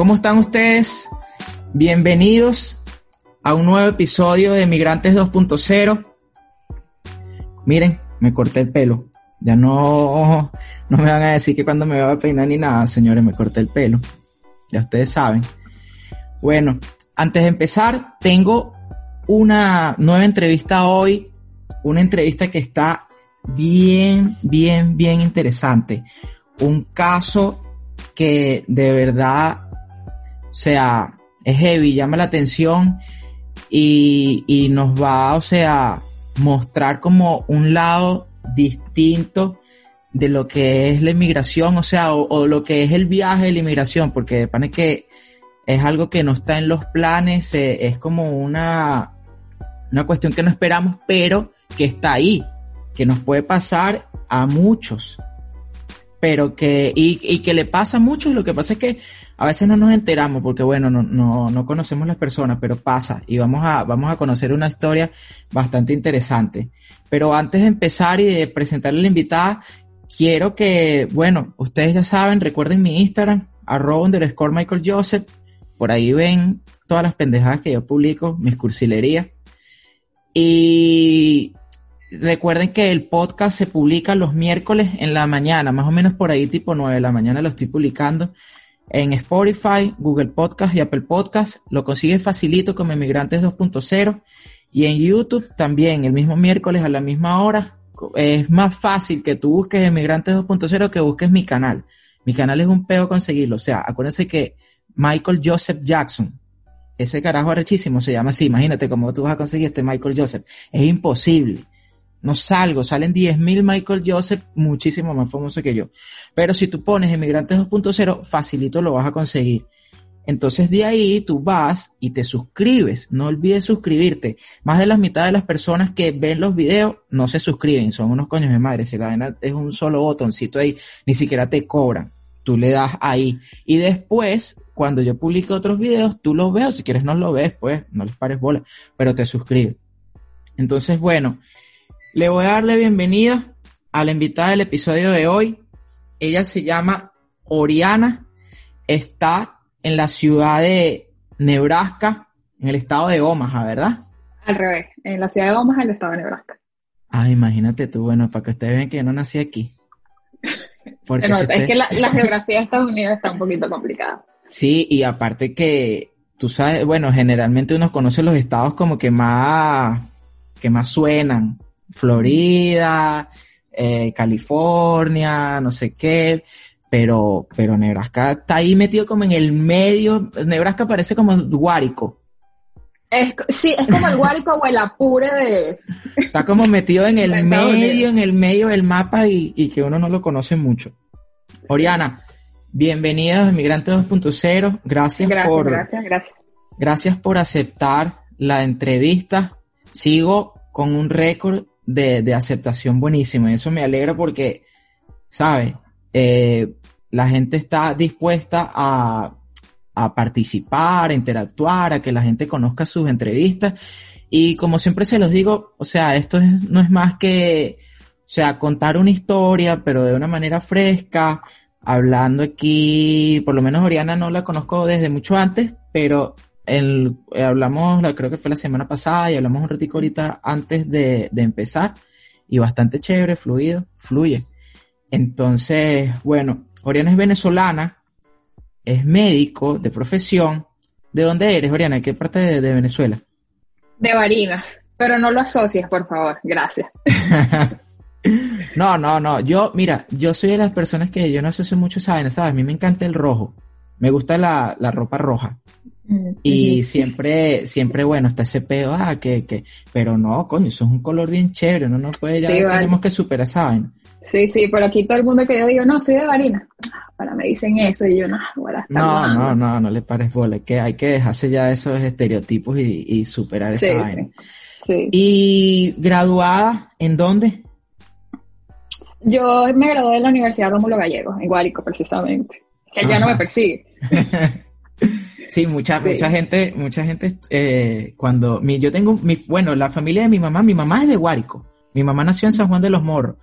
¿Cómo están ustedes? Bienvenidos a un nuevo episodio de Migrantes 2.0. Miren, me corté el pelo. Ya no, no me van a decir que cuando me va a peinar ni nada, señores, me corté el pelo. Ya ustedes saben. Bueno, antes de empezar, tengo una nueva entrevista hoy. Una entrevista que está bien, bien, bien interesante. Un caso que de verdad, o sea, es heavy, llama la atención y, y nos va, o sea, mostrar como un lado distinto de lo que es la inmigración, o sea, o, lo que es el viaje de la inmigración, porque parece que es algo que no está en los planes, eh, es como una, una cuestión que no esperamos, pero que está ahí, que nos puede pasar a muchos, pero que, y, y que le pasa a muchos, lo que pasa es que a veces no nos enteramos porque bueno, no, no, no conocemos las personas, pero pasa y vamos a, vamos a conocer una historia bastante interesante. Pero antes de empezar y de presentarle a la invitada, quiero que, bueno, ustedes ya saben, recuerden mi Instagram, arroba underscore Michael Joseph, por ahí ven todas las pendejadas que yo publico, mis cursilerías. Y recuerden que el podcast se publica los miércoles en la mañana, más o menos por ahí tipo 9 de la mañana lo estoy publicando en Spotify, Google Podcast y Apple Podcast. Lo consigues facilito como Emigrantes 2.0 y en YouTube también el mismo miércoles a la misma hora. Es más fácil que tú busques Emigrantes 2.0 que busques mi canal. Mi canal es un peo conseguirlo. O sea, acuérdense que Michael Joseph Jackson, ese carajo arrechísimo se llama así. Imagínate cómo tú vas a conseguir este Michael Joseph. Es imposible. No salgo, salen 10.000 Michael Joseph, muchísimo más famoso que yo. Pero si tú pones Emigrantes 2.0, facilito lo vas a conseguir. Entonces de ahí tú vas y te suscribes. No olvides suscribirte. Más de la mitad de las personas que ven los videos no se suscriben. Son unos coños de madre. Si la vaina es un solo botoncito ahí, ni siquiera te cobran. Tú le das ahí. Y después, cuando yo publique otros videos, tú los ves. Si quieres no lo ves, pues no les pares bola. Pero te suscribes. Entonces, bueno, le voy a darle bienvenida a la invitada del episodio de hoy. Ella se llama Oriana. Está en la ciudad de Nebraska, en el estado de Omaha, ¿verdad? Al revés, en la ciudad de Omaha, en el estado de Nebraska. Ah, imagínate tú, bueno, para que ustedes vean que yo no nací aquí. Porque es que la, geografía de Estados Unidos está un poquito complicada. Sí, y aparte que tú sabes, bueno, generalmente uno conoce los estados como que más, que más suenan, Florida, eh, California, no sé qué, pero, pero Nebraska está ahí metido como en el medio, Nebraska parece como Guárico. sí, es como el Guárico o el Apure de... Está como metido en el medio, en el medio del mapa y, y, que uno no lo conoce mucho. Oriana, bienvenida a Migrante 2.0, gracias, gracias por... Gracias, gracias. Gracias por aceptar la entrevista. Sigo con un récord de, aceptación buenísima. Eso me alegra porque, ¿sabes? Eh, la gente está dispuesta a, a participar, a interactuar, a que la gente conozca sus entrevistas. Y como siempre se los digo, o sea, esto no es más que, o sea, contar una historia, pero de una manera fresca, hablando aquí, por lo menos Oriana no la conozco desde mucho antes, pero el, eh, hablamos, creo que fue la semana pasada y hablamos un ratito ahorita antes de, empezar y bastante chévere, fluido, fluye. Entonces, bueno, Oriana es venezolana, es médico de profesión. ¿De dónde eres, Oriana? ¿De qué parte de, Venezuela? De Barinas, pero no lo asocies, por favor, gracias. no, no, no, yo, mira, yo soy de las personas que yo no asocio mucho esa vaina, ¿sabes? A mí me encanta el rojo, me gusta la, la ropa roja. Y siempre, siempre, bueno, está ese peo, ah, que, que, pero no, coño, eso es un color bien chévere, no nos puede, ya tenemos que superar esa vaina. Sí, sí, por aquí todo el mundo que yo digo, no, soy de varina. Para me dicen eso y yo, no, No, no, no, no le pares bola, que hay que dejarse ya esos estereotipos y, superar esa vaina. Sí, ¿Y graduada en dónde? Yo me gradué de la Universidad Rómulo Gallegos, en Guárico precisamente, que ya no me persigue. Sí, mucha, mucha gente, mucha gente, eh, cuando mi, yo tengo, mi, bueno, la familia de mi mamá, mi mamá es de Guárico. Mi mamá nació en San Juan de los Morros,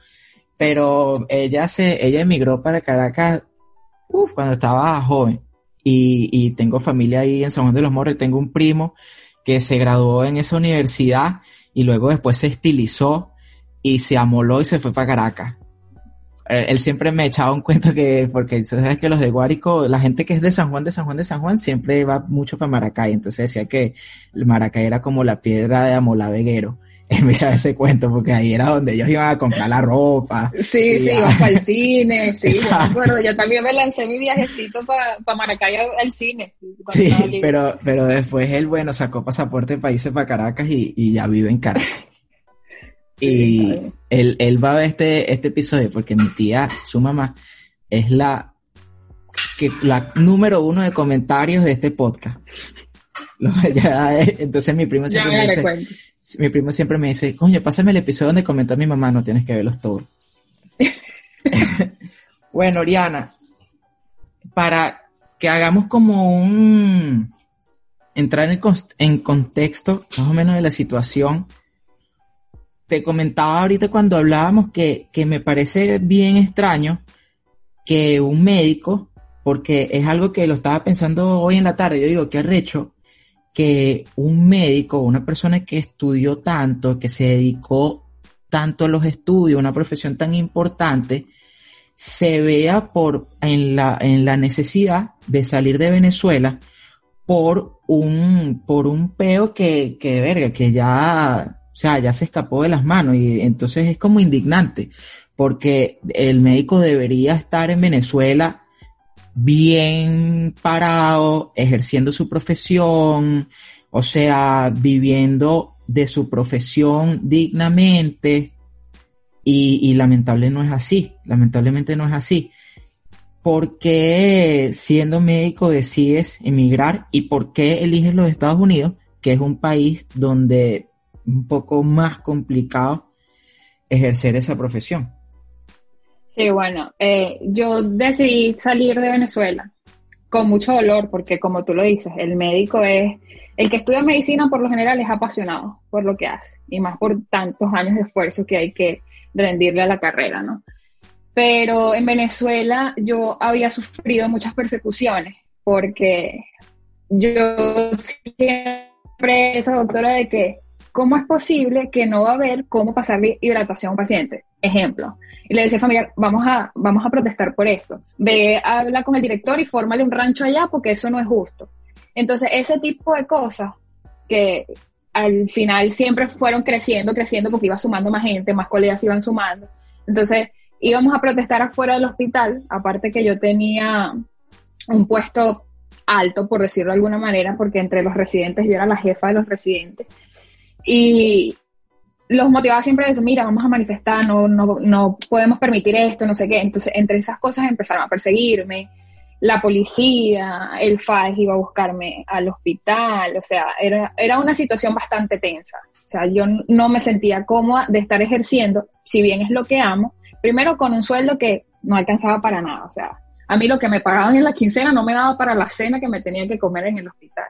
pero ella se, ella emigró para Caracas, cuando estaba joven. y, y tengo familia ahí en San Juan de los Morros, tengo un primo que se graduó en esa universidad y luego después se estilizó y se amoló y se fue para Caracas. Eh, él siempre me echaba un cuento que, porque sabes que los de Guárico, la gente que es de San Juan, de San Juan, de San Juan, siempre va mucho para Maracay. Entonces decía que el Maracay era como la piedra de Amolaveguero. Él me echaba ese cuento porque ahí era donde ellos iban a comprar la ropa. Sí, sí, iban para el cine. Sí, yo me acuerdo. Yo también me lancé mi viajecito para pa Maracay al cine. Sí, pero, pero después él, bueno, sacó pasaporte para irse para Caracas y, y ya vive en Caracas. Y él, él, va a ver este, este episodio porque mi tía, su mamá, es la, que, la número uno de comentarios de este podcast. entonces mi primo siempre me dice, mi primo siempre me dice, coño, pásame el episodio donde comenta mi mamá, no tienes que verlos todos. bueno, Oriana, para que hagamos como un entrar en, en contexto más o menos de la situación, te comentaba ahorita cuando hablábamos que, que me parece bien extraño que un médico, porque es algo que lo estaba pensando hoy en la tarde, yo digo, qué arrecho que un médico, una persona que estudió tanto, que se dedicó tanto a los estudios, una profesión tan importante, se vea por, en, la, en la necesidad de salir de Venezuela por un, por un peo que, que verga, que ya o sea, ya se escapó de las manos y entonces es como indignante, porque el médico debería estar en Venezuela bien parado, ejerciendo su profesión, o sea, viviendo de su profesión dignamente y, y lamentable no es así, lamentablemente no es así. ¿Por qué siendo médico decides emigrar y por qué eliges los Estados Unidos, que es un país donde un poco más complicado ejercer esa profesión. Sí, bueno, eh, yo decidí salir de Venezuela con mucho dolor porque como tú lo dices, el médico es, el que estudia medicina por lo general es apasionado por lo que hace y más por tantos años de esfuerzo que hay que rendirle a la carrera, ¿no? Pero en Venezuela yo había sufrido muchas persecuciones porque yo siempre esa doctora de que ¿cómo es posible que no va a haber cómo pasarle hidratación a un paciente? Ejemplo. Y le decía familiar, vamos a, vamos a protestar por esto. Ve, habla con el director y fórmale un rancho allá porque eso no es justo. Entonces, ese tipo de cosas que al final siempre fueron creciendo, creciendo porque iba sumando más gente, más colegas iban sumando. Entonces, íbamos a protestar afuera del hospital, aparte que yo tenía un puesto alto, por decirlo de alguna manera, porque entre los residentes yo era la jefa de los residentes. Y los motivaba siempre a decir, mira, vamos a manifestar, no, no, no podemos permitir esto, no sé qué. Entonces, entre esas cosas empezaron a perseguirme. La policía, el FAES iba a buscarme al hospital, o sea, era, era una situación bastante tensa. O sea, yo no me sentía cómoda de estar ejerciendo, si bien es lo que amo, primero con un sueldo que no alcanzaba para nada. O sea, a mí lo que me pagaban en la quincena no me daba para la cena que me tenía que comer en el hospital.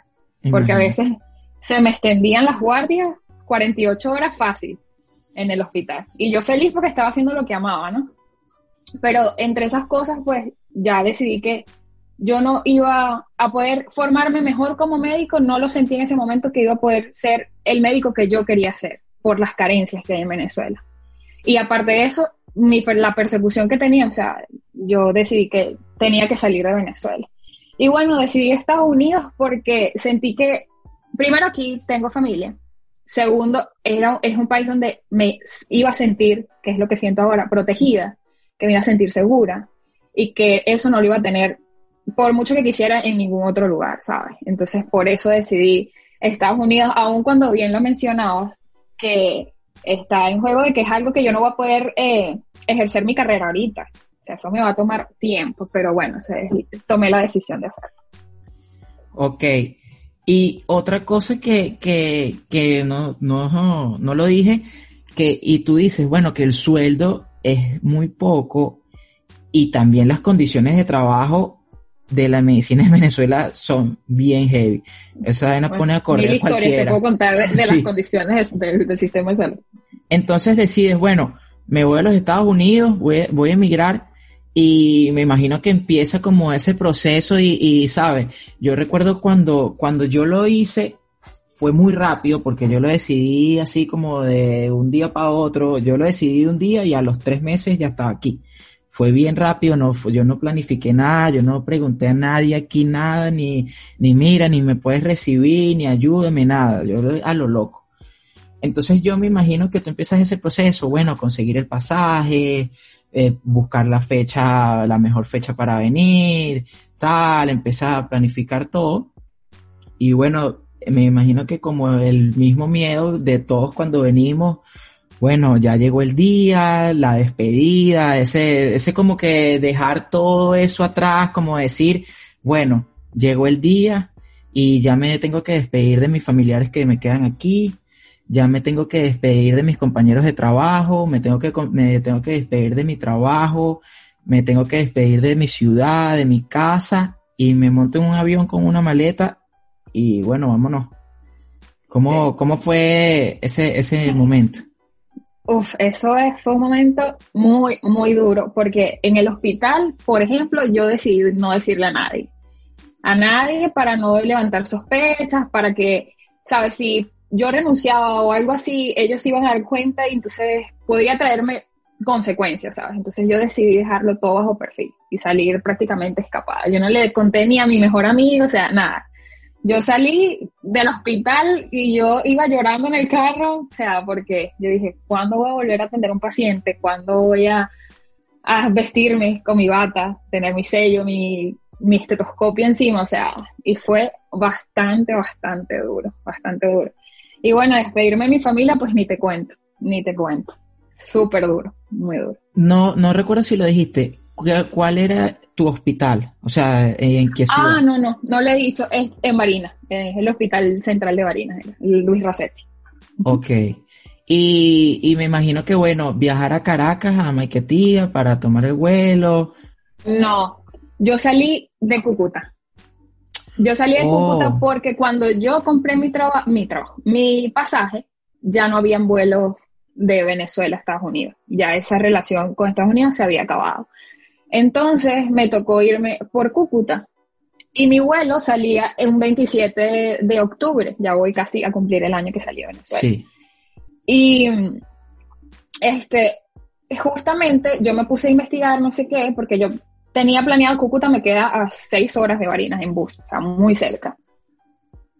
Porque a veces se me extendían las guardias 48 horas fácil en el hospital. Y yo feliz porque estaba haciendo lo que amaba, ¿no? Pero entre esas cosas, pues ya decidí que yo no iba a poder formarme mejor como médico, no lo sentí en ese momento que iba a poder ser el médico que yo quería ser por las carencias que hay en Venezuela. Y aparte de eso, mi, la persecución que tenía, o sea, yo decidí que tenía que salir de Venezuela. Y bueno, decidí Estados Unidos porque sentí que, primero aquí tengo familia, Segundo, era, es un país donde me iba a sentir, que es lo que siento ahora, protegida, que me iba a sentir segura y que eso no lo iba a tener por mucho que quisiera en ningún otro lugar, ¿sabes? Entonces, por eso decidí Estados Unidos, aun cuando bien lo mencionabas, que está en juego de que es algo que yo no voy a poder eh, ejercer mi carrera ahorita. O sea, eso me va a tomar tiempo, pero bueno, tomé la decisión de hacerlo. Ok, y otra cosa que, que, que no, no, no lo dije, que, y tú dices, bueno, que el sueldo es muy poco y también las condiciones de trabajo de la medicina en Venezuela son bien heavy. Esa vaina pone a correr cualquiera. te puedo contar de, las condiciones del, sistema de salud. Entonces decides, bueno, me voy a los Estados Unidos, voy, voy a emigrar Y me imagino que empieza como ese proceso y, ¿sabes? Yo recuerdo cuando, cuando yo lo hice, fue muy rápido porque yo lo decidí así como de un día para otro. Yo lo decidí un día y a los tres meses ya estaba aquí. Fue bien rápido, no, yo no planifiqué nada, yo no pregunté a nadie aquí nada, ni, ni mira, ni me puedes recibir, ni ayúdame, nada. Yo a lo loco. Entonces yo me imagino que tú empiezas ese proceso, bueno, conseguir el pasaje, eh, buscar la fecha, la mejor fecha para venir, tal, empezar a planificar todo. Y bueno, me imagino que como el mismo miedo de todos cuando venimos, bueno, ya llegó el día, la despedida, ese, ese como que dejar todo eso atrás, como decir, bueno, llegó el día y ya me tengo que despedir de mis familiares que me quedan aquí, ya me tengo que despedir de mis compañeros de trabajo, me tengo que, me tengo que despedir de mi trabajo, me tengo que despedir de mi ciudad, de mi casa, y me monto en un avión con una maleta y bueno, vámonos. ¿Cómo, cómo fue ese, ese momento? Uf, eso fue un momento muy, muy duro, porque en el hospital, por ejemplo, yo decidí no decirle a nadie. A nadie para no levantar sospechas, para que, ¿sabes? Si yo renunciaba o algo así, ellos iban a dar cuenta y entonces podría traerme consecuencias, ¿sabes? Entonces yo decidí dejarlo todo bajo perfil y salir prácticamente escapada. Yo no le conté ni a mi mejor amigo, o sea, nada. Yo salí del hospital y yo iba llorando en el carro, o sea, porque yo dije, ¿cuándo voy a volver a atender a un paciente? ¿Cuándo voy a, a vestirme con mi bata, tener mi sello, mi, mi estetoscopio encima? O sea, y fue bastante, bastante duro, bastante duro. Y bueno, despedirme de mi familia, pues ni te cuento, ni te cuento. Súper duro, muy duro. No, no recuerdo si lo dijiste. ¿Cuál era tu hospital? O sea, ¿en qué ciudad? Ah, no, no, no lo he dicho. Es en Barinas, es el Hospital Central de Barinas, Luis Racetti. Ok. Y, y, me imagino que, bueno, viajar a Caracas, a Maiquetía, para tomar el vuelo. No, yo salí de Cúcuta. Yo salí de Cúcuta oh. porque cuando yo compré mi, trabajo, mi trabajo, mi pasaje, ya no habían vuelos de Venezuela a Estados Unidos. Ya esa relación con Estados Unidos se había acabado. Entonces me tocó irme por Cúcuta. Y mi vuelo salía en un 27 de, octubre. Ya voy casi a cumplir el año que salí de Venezuela. Sí. Y este, justamente yo me puse a investigar no sé qué, porque yo tenía planeado Cúcuta me queda a seis horas de Barinas en bus, o sea, muy cerca.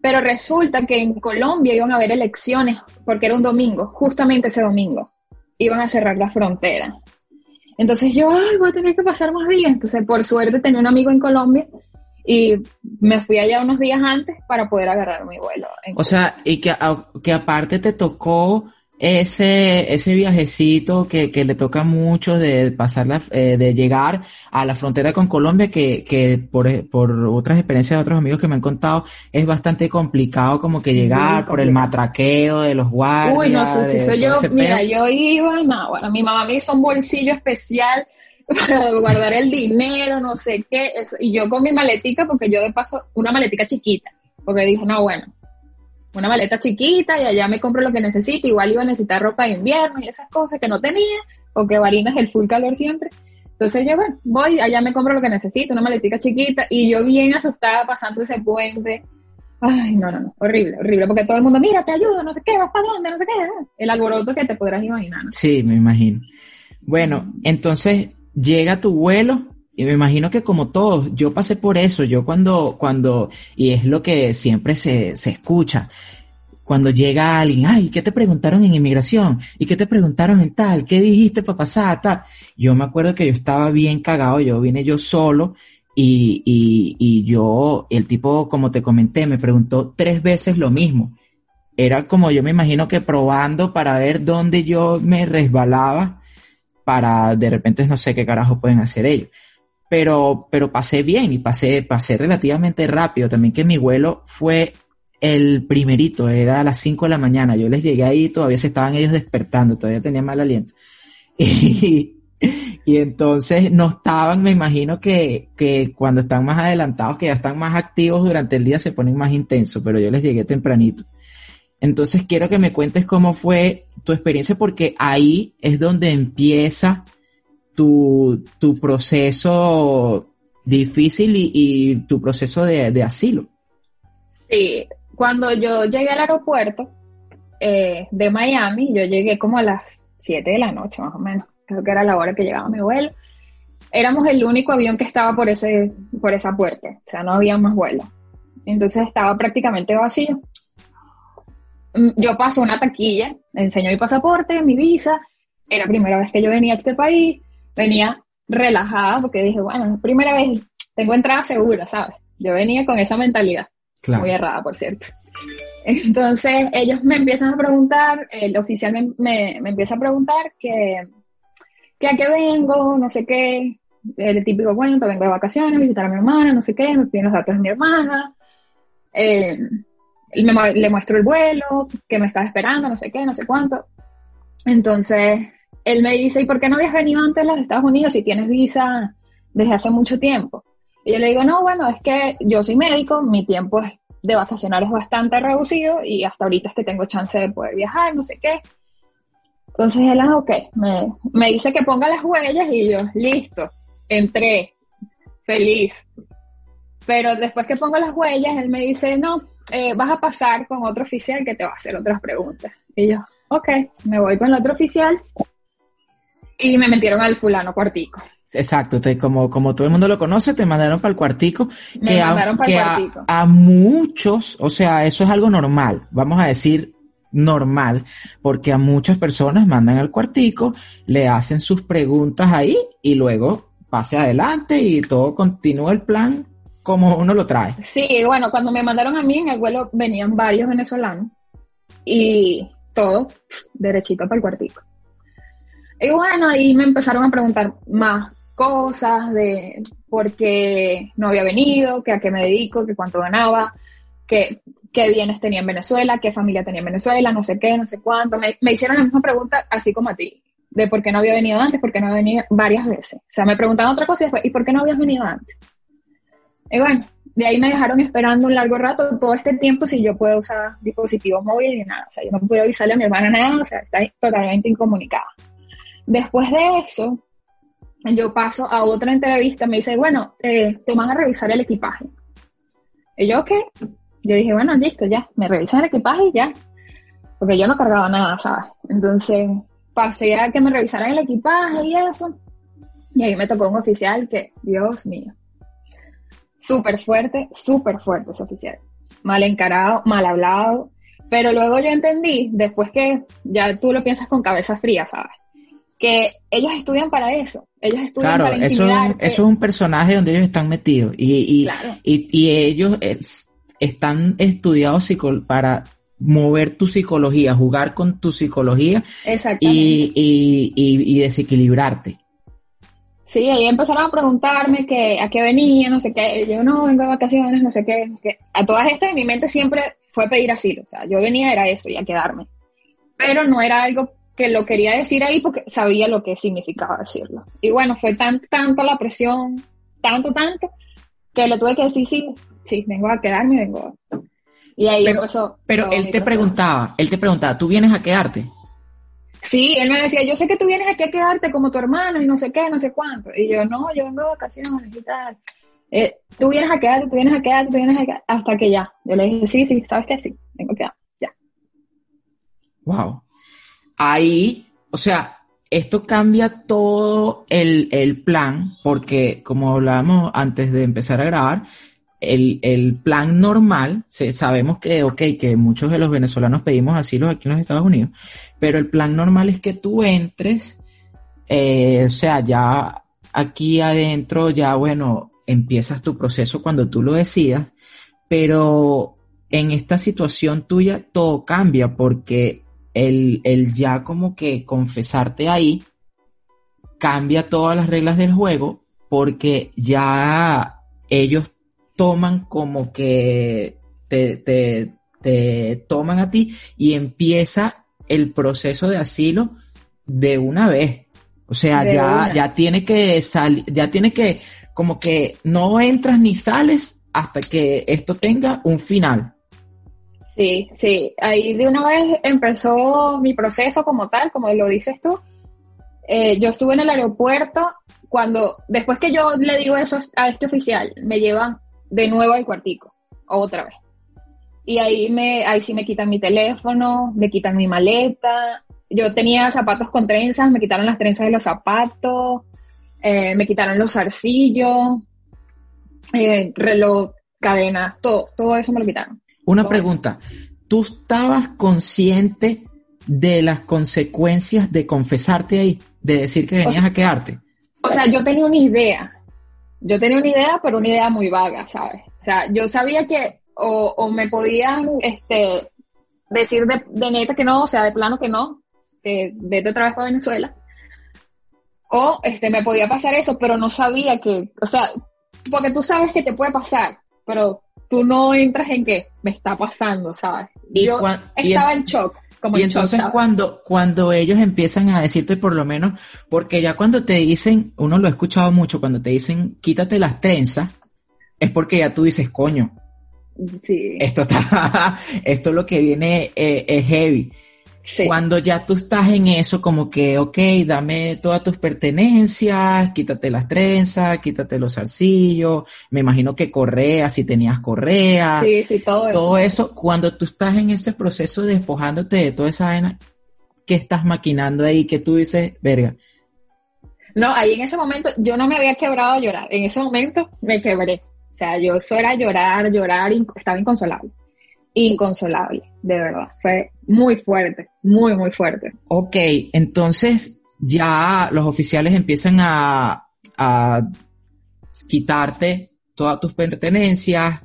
Pero resulta que en Colombia iban a haber elecciones, porque era un domingo, justamente ese domingo, iban a cerrar la frontera. Entonces yo, ay, voy a tener que pasar más días. Entonces, por suerte, tenía un amigo en Colombia y me fui allá unos días antes para poder agarrar mi vuelo. O sea, y que, que aparte te tocó ese, ese viajecito que, que le toca mucho de pasar eh, de llegar a la frontera con Colombia, que, que por, por otras experiencias de otros amigos que me han contado, es bastante complicado como que llegar por el matraqueo de los guardias. Uy, no sé si yo, mira, yo iba, no, bueno, mi mamá me hizo un bolsillo especial para guardar el dinero, no sé qué, y yo con mi maletica, porque yo de paso, una maletica chiquita, porque dije, no, bueno, una maleta chiquita y allá me compro lo que necesito. Igual iba a necesitar ropa de invierno y esas cosas que no tenía, porque Barinas es el full calor siempre. Entonces yo, bueno, voy, allá me compro lo que necesito, una maletica chiquita, y yo bien asustada pasando ese puente. Ay, no, no, no, horrible, horrible, porque todo el mundo, mira, te ayudo, no sé qué, vas para dónde, no sé qué. El alboroto que te podrás imaginar. Sí, me imagino. Bueno, entonces llega tu vuelo y me imagino que como todos, yo pasé por eso, yo cuando, cuando, y es lo que siempre se, se escucha, cuando llega alguien, ay, ¿qué te preguntaron en inmigración? ¿Y qué te preguntaron en tal? ¿Qué dijiste para pasar? Tal? Yo me acuerdo que yo estaba bien cagado, yo vine yo solo y, y, y yo, el tipo, como te comenté, me preguntó tres veces lo mismo. Era como yo me imagino que probando para ver dónde yo me resbalaba para de repente no sé qué carajo pueden hacer ellos pero, pero pasé bien y pasé, pasé relativamente rápido. También que mi vuelo fue el primerito, era a las 5 de la mañana. Yo les llegué ahí, todavía se estaban ellos despertando, todavía tenía mal aliento. Y, y entonces no estaban, me imagino que, que cuando están más adelantados, que ya están más activos durante el día, se ponen más intensos, pero yo les llegué tempranito. Entonces quiero que me cuentes cómo fue tu experiencia, porque ahí es donde empieza tu, tu proceso difícil y, tu proceso de, asilo. Sí, cuando yo llegué al aeropuerto eh, de Miami, yo llegué como a las 7 de la noche más o menos, creo que era la hora que llegaba mi vuelo. Éramos el único avión que estaba por, ese, por esa puerta, o sea, no había más vuelos. Entonces estaba prácticamente vacío. Mm, yo paso una taquilla, enseño mi pasaporte, mi visa, era la primera vez que yo venía a este país, venía relajada porque dije, bueno, primera vez tengo entrada segura, ¿sabes? Yo venía con esa mentalidad, muy errada, por cierto. Entonces ellos me empiezan a preguntar, el oficial me, me, empieza a preguntar que, que, a qué vengo, no sé qué, el típico cuento, vengo de vacaciones, visitar a mi hermana, no sé qué, me piden los datos de mi hermana, eh, le muestro el vuelo, que me está esperando, no sé qué, no sé cuánto. Entonces, él me dice, ¿y por qué no habías venido antes a los Estados Unidos si tienes visa desde hace mucho tiempo? Y yo le digo, no, bueno, es que yo soy médico, mi tiempo de vacacionar es bastante reducido y hasta ahorita es que tengo chance de poder viajar, no sé qué. Entonces él, ah, ok, me, me dice que ponga las huellas y yo, listo, entré, feliz. Pero después que pongo las huellas, él me dice, no, eh, vas a pasar con otro oficial que te va a hacer otras preguntas. Y yo, ok, me voy con el otro oficial y me metieron al fulano cuartico. Exacto, te, como, como todo el mundo lo conoce, te mandaron para el cuartico. Me que mandaron para el cuartico. A, muchos, o sea, eso es algo normal, vamos a decir normal, porque a muchas personas mandan al cuartico, le hacen sus preguntas ahí y luego pase adelante y todo continúa el plan como uno lo trae. Sí, bueno, cuando me mandaron a mí en el vuelo venían varios venezolanos y todo derechito para el cuartico. Y bueno, ahí me empezaron a preguntar más cosas de por qué no había venido, que a qué me dedico, que cuánto ganaba, que, qué bienes tenía en Venezuela, qué familia tenía en Venezuela, no sé qué, no sé cuánto. Me, me hicieron la misma pregunta así como a ti, de por qué no había venido antes, por qué no había venido varias veces. O sea, me preguntaban otra cosa y después, ¿y por qué no habías venido antes? Y bueno, de ahí me dejaron esperando un largo rato, todo este tiempo, si yo puedo usar dispositivos móviles y nada. O sea, yo no puedo avisarle a mi hermana nada, o sea, está totalmente incomunicada. Después de eso, yo paso a otra entrevista, me dice, bueno, eh, te van a revisar el equipaje. Y yo, ¿qué? Yo dije, bueno, listo, ya, me revisan el equipaje y ya. Porque yo no cargaba nada, ¿sabes? Entonces, pasé a que me revisaran el equipaje y eso. Y ahí me tocó un oficial que, Dios mío, súper fuerte, súper fuerte ese oficial. Mal encarado, mal hablado. Pero luego yo entendí, después que ya tú lo piensas con cabeza fría, ¿sabes? Que ellos estudian para eso. Ellos estudian para eso, eso es un personaje donde ellos están metidos y, y, y, ellos están estudiados para mover tu psicología, jugar con tu psicología y, y, desequilibrarte. Sí, ahí empezaron a preguntarme que a qué venía, no sé qué. Yo no vengo de vacaciones, no sé qué. A todas estas en mi mente siempre fue pedir asilo. O sea, yo venía era eso y a quedarme. Pero no era algo que lo quería decir ahí porque sabía lo que significaba decirlo. Y bueno, fue tan, tanto la presión, tanto, tanto, que le tuve que decir, sí, sí, vengo a quedarme, vengo. Y ahí pero, empezó. Pero él te preguntaba, él te preguntaba, ¿tú vienes a quedarte? Sí, él me decía, yo sé que tú vienes aquí a quedarte como tu hermano y no sé qué, no sé cuánto. Y yo, no, yo vengo de vacaciones y tal. Eh, tú vienes a quedarte, tú vienes a quedarte, tú vienes a quedarte, hasta que ya. Yo le dije, sí, sí, ¿sabes qué? Sí, vengo a quedar, ya. Wow ahí, o sea, esto cambia todo el, plan, porque como hablábamos antes de empezar a grabar, el, plan normal, sabemos que, ok, que muchos de los venezolanos pedimos asilo aquí en los Estados Unidos, pero el plan normal es que tú entres, eh, o sea, ya aquí adentro, ya bueno, empiezas tu proceso cuando tú lo decidas, pero en esta situación tuya todo cambia porque el, ya como que confesarte ahí cambia todas las reglas del juego porque ya ellos toman como que te, te, toman a ti y empieza el proceso de asilo de una vez. O sea, ya, ya tiene que salir, ya tiene que, como que no entras ni sales hasta que esto tenga un final. Sí, sí, ahí de una vez empezó mi proceso como tal, como lo dices tú. eh, yo estuve en el aeropuerto cuando, después que yo le digo eso a este oficial, me llevan de nuevo al cuartico, otra vez. Y ahí, me, ahí sí me quitan mi teléfono, me quitan mi maleta. Yo tenía zapatos con trenzas, me quitaron las trenzas de los zapatos, eh, me quitaron los zarcillos, eh, reloj, cadena, todo, todo eso me lo quitaron. Una pregunta, ¿tú estabas consciente de las consecuencias de confesarte ahí, de decir que venías a quedarte? O sea, yo tenía una idea, yo tenía una idea, pero una idea muy vaga, ¿sabes? O sea, yo sabía que o, me podían este, decir de, de, neta que no, o sea, de plano que no, que vete otra vez para Venezuela. O este, me podía pasar eso, pero no sabía que, o sea, porque tú sabes que te puede pasar, pero tú no entras en que me está pasando, ¿sabes? Yo estaba en shock. Como y entonces cuando, cuando ellos empiezan a decirte por lo menos, porque ya cuando te dicen, uno lo ha escuchado mucho, cuando te dicen quítate las trenzas, es porque ya tú dices, coño, sí. esto está, esto lo que viene eh, es heavy. Cuando ya tú estás en eso, como que, ok, dame todas tus pertenencias, quítate las trenzas, quítate los zarcillos, me imagino que correa, si tenías correa. Sí, sí, todo, todo eso. Cuando tú estás en ese proceso de despojándote de toda esa vaina, ¿qué estás maquinando ahí? que tú dices, verga? No, ahí en ese momento yo no me había quebrado a llorar. En ese momento me quebré. O sea, yo eso era llorar, llorar, estaba inconsolable inconsolable, de verdad. Fue muy fuerte, muy, muy fuerte. Ok, entonces ya los oficiales empiezan a, a quitarte todas tus pertenencias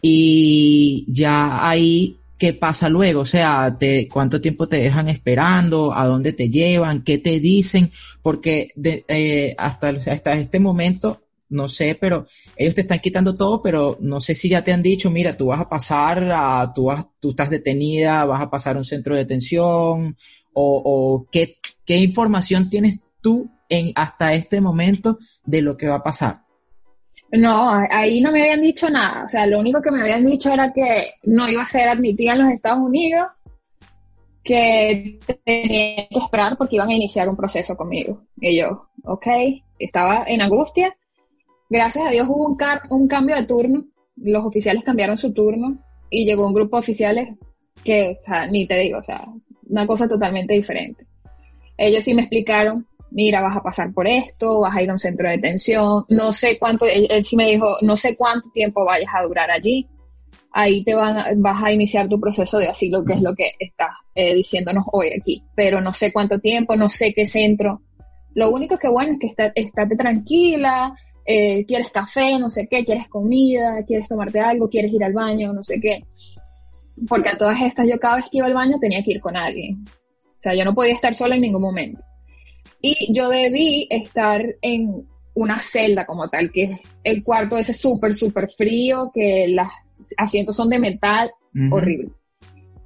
y ya ahí qué pasa luego, o sea, te, cuánto tiempo te dejan esperando, a dónde te llevan, qué te dicen, porque eh, hasta, hasta este momento no sé, pero ellos te están quitando todo, pero no sé si ya te han dicho, mira, tú vas a pasar a, tú, vas, tú estás detenida, vas a pasar a un centro de detención, o, qué, qué información tienes tú en, hasta este momento de lo que va a pasar. No, ahí no me habían dicho nada. O sea, lo único que me habían dicho era que no iba a ser admitida en los Estados Unidos, que tenía que esperar porque iban a iniciar un proceso conmigo. Y yo, ok, estaba en angustia Gracias a Dios hubo un, un cambio de turno, los oficiales cambiaron su turno y llegó un grupo de oficiales que, o sea, ni te digo, o sea, una cosa totalmente diferente. Ellos sí me explicaron, mira, vas a pasar por esto, vas a ir a un centro de detención, no sé cuánto, él, sí me dijo, no sé cuánto tiempo vayas a durar allí, ahí te van, vas a iniciar tu proceso de asilo, que es lo que estás eh, diciéndonos hoy aquí, pero no sé cuánto tiempo, no sé qué centro. Lo único que bueno es que está, estate tranquila, eh, quieres café, no sé qué, quieres comida, quieres tomarte algo, quieres ir al baño, no sé qué. Porque a todas estas yo cada vez que iba al baño tenía que ir con alguien. O sea, yo no podía estar sola en ningún momento. Y yo debí estar en una celda como tal, que es el cuarto ese súper, súper frío, que los asientos son de metal, horrible.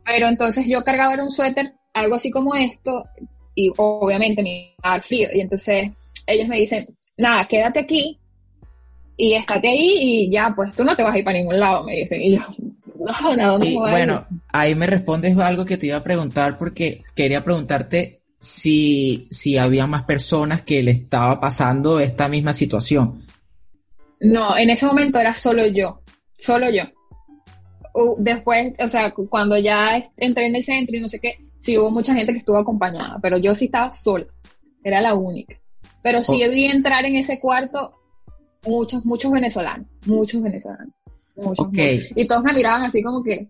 Pero entonces yo cargaba un suéter, algo así como esto, y obviamente me iba a dar frío. Y entonces ellos me dicen, nada, quédate aquí, y estate ahí y ya, pues tú no te vas a ir para ningún lado, me dicen. Y yo, no, no, no. bueno, ahí me respondes algo que te iba a preguntar porque quería preguntarte si, si había más personas que le estaba pasando esta misma situación. No, en ese momento era solo yo, solo yo. Después, o sea, cuando ya entré en el centro y no sé qué, sí hubo mucha gente que estuvo acompañada, pero yo sí estaba sola, era la única. Pero sí oh. debí entrar en ese cuarto muchos, muchos venezolanos, muchos venezolanos. Muchos, Y todos me miraban así como que...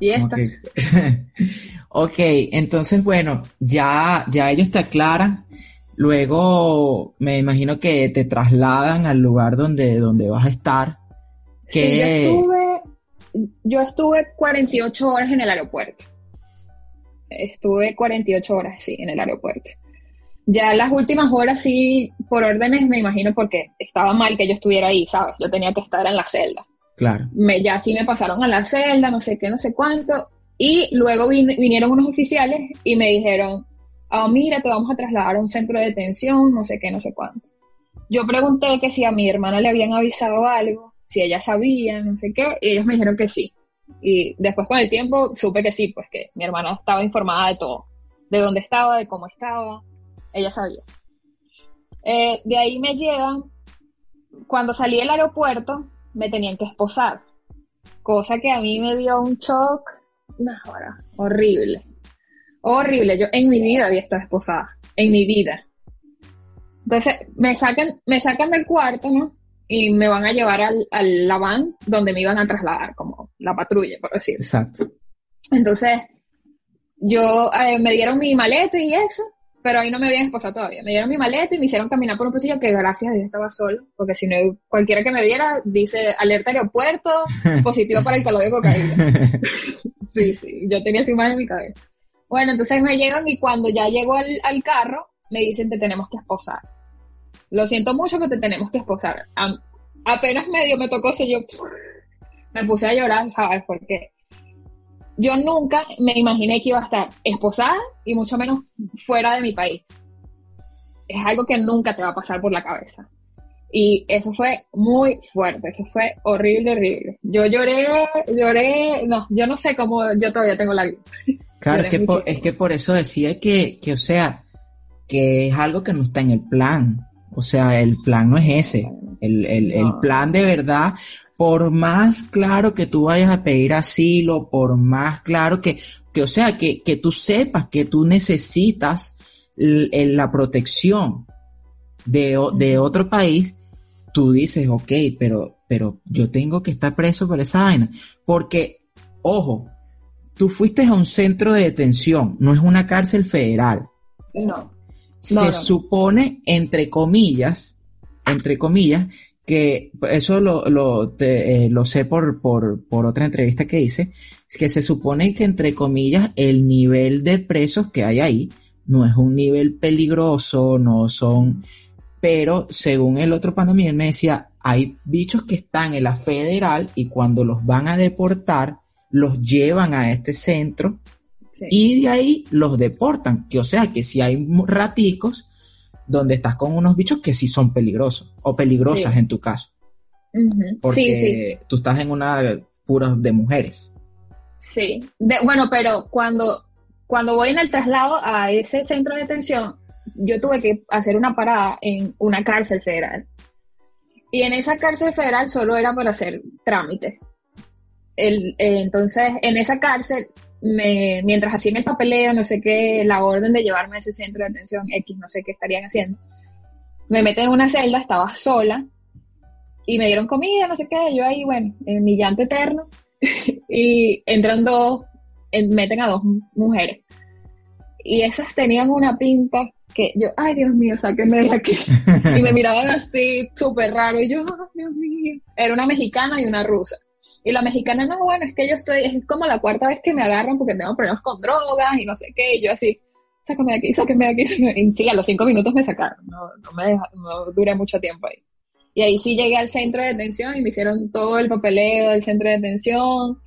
¿Y esta? ok, entonces bueno, ya, ya ellos te aclaran. Luego me imagino que te trasladan al lugar donde, donde vas a estar. Que... yo estuve, yo estuve 48 horas en el aeropuerto. Estuve 48 horas, sí, en el aeropuerto. Ya las últimas horas sí, por órdenes, me imagino porque estaba mal que yo estuviera ahí, ¿sabes? Yo tenía que estar en la celda. Claro. Me, ya sí me pasaron a la celda, no sé qué, no sé cuánto. Y luego vinieron unos oficiales y me dijeron, ah, mira, te vamos a trasladar a un centro de detención, no sé qué, no sé cuánto. Yo pregunté que si a mi hermana le habían avisado algo, si ella sabía, no sé qué, y ellos me dijeron que sí. Y después con el tiempo supe que sí, pues que mi hermana estaba informada de todo, de dónde estaba, de cómo estaba ella sabía. Eh, de ahí me llegan, cuando salí del aeropuerto, me tenían que esposar, cosa que a mí me dio un shock, horrible, horrible. Yo en mi vida había estado esposada, en mi vida. Entonces me sacan, me sacan del cuarto, ¿no? Y me van a llevar al, al la van donde me iban a trasladar, como la patrulla, por decir. Exacto. Entonces, yo eh, me dieron mi maleta y eso, pero ahí no me habían esposado todavía. Me dieron mi maleta y me hicieron caminar por un pasillo que gracias a Dios estaba solo, porque si no, cualquiera que me viera dice alerta aeropuerto, positivo para el calor de cocaína. sí, sí, yo tenía esa imagen en mi cabeza. Bueno, entonces me llegan y cuando ya llego al, al carro, me dicen te tenemos que esposar. Lo siento mucho, pero te tenemos que esposar. apenas medio me tocó, eso yo me puse a llorar, ¿sabes por qué? Yo nunca me imaginé que iba a estar esposada y mucho menos fuera de mi país. Es algo que nunca te va a pasar por la cabeza. Y eso fue muy fuerte, eso fue horrible, horrible. Yo lloré, lloré, no, yo no sé cómo, yo todavía tengo la Claro, es que, por, es que por eso decía que, que, o sea, que es algo que no está en el plan. O sea, el plan no es ese. El, el, el plan de verdad, por más claro que tú vayas a pedir asilo, por más claro que, que o sea, que, que tú sepas que tú necesitas la protección de, de otro país, tú dices, ok, pero, pero yo tengo que estar preso por esa vaina. Porque, ojo, tú fuiste a un centro de detención, no es una cárcel federal. No. Se supone, entre comillas, entre comillas, que eso lo, lo, eh, lo sé por, por, por, otra entrevista que hice, es que se supone que entre comillas el nivel de presos que hay ahí no es un nivel peligroso, no son, pero según el otro panamí, él me decía, hay bichos que están en la federal y cuando los van a deportar, los llevan a este centro y de ahí los deportan, que o sea que si hay raticos, donde estás con unos bichos que sí son peligrosos o peligrosas en tu caso. Porque tú estás en una pura de mujeres. Sí, bueno, pero cuando, cuando voy en el traslado a ese centro de detención, yo tuve que hacer una parada en una cárcel federal. Y en esa cárcel federal solo era para hacer trámites. El, eh, entonces, en esa cárcel me, mientras hacían el papeleo, no sé qué, la orden de llevarme a ese centro de atención X, no sé qué estarían haciendo, me meten en una celda, estaba sola, y me dieron comida, no sé qué, yo ahí, bueno, en mi llanto eterno, y entran dos, meten a dos mujeres. Y esas tenían una pinta que yo, ay Dios mío, sáquenme de aquí. y me miraban así, súper raro, y yo, ay Dios mío. Era una mexicana y una rusa. Y la mexicana, no, bueno, es que yo estoy, es como la cuarta vez que me agarran porque tengo problemas con drogas y no sé qué, y yo así, sácame de aquí, sáqueme de aquí. Sí, a los cinco minutos me sacaron, no, no me no duré mucho tiempo ahí. Y ahí sí llegué al centro de detención y me hicieron todo el papeleo del centro de detención,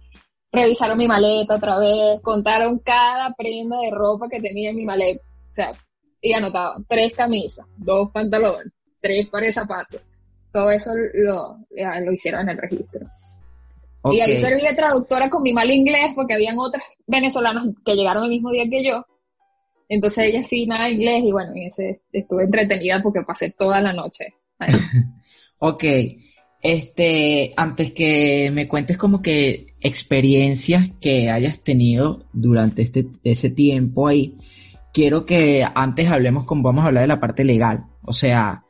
revisaron mi maleta otra vez, contaron cada prenda de ropa que tenía en mi maleta, o sea, y anotaban tres camisas, dos pantalones, tres pares de zapatos. Todo eso lo, lo hicieron en el registro. Y ahí serví de traductora con mi mal inglés porque habían otras venezolanas que llegaron el mismo día que yo. Entonces ella sí, nada inglés y bueno, y ese, estuve entretenida porque pasé toda la noche. ok, este, antes que me cuentes como que experiencias que hayas tenido durante este, ese tiempo ahí, quiero que antes hablemos con, vamos a hablar de la parte legal. O sea,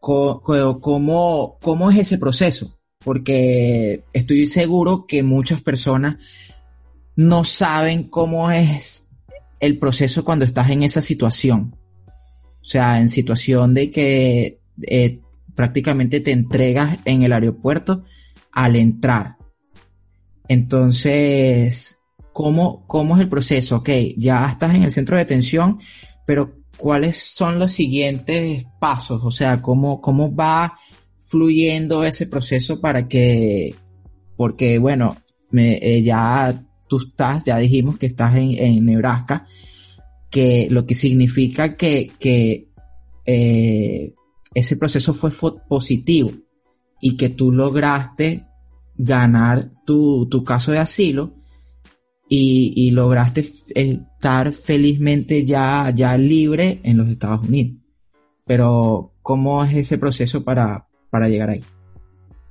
¿cómo, cómo es ese proceso? Porque estoy seguro que muchas personas no saben cómo es el proceso cuando estás en esa situación. O sea, en situación de que eh, prácticamente te entregas en el aeropuerto al entrar. Entonces, ¿cómo, ¿cómo es el proceso? Ok, ya estás en el centro de detención, pero ¿cuáles son los siguientes pasos? O sea, ¿cómo, cómo va fluyendo ese proceso para que, porque bueno, me, eh, ya tú estás, ya dijimos que estás en, Nebraska, que lo que significa que, que eh, ese proceso fue positivo y que tú lograste ganar tu, tu caso de asilo y, lograste estar felizmente ya, ya libre en los Estados Unidos. Pero, ¿cómo es ese proceso para, para llegar ahí?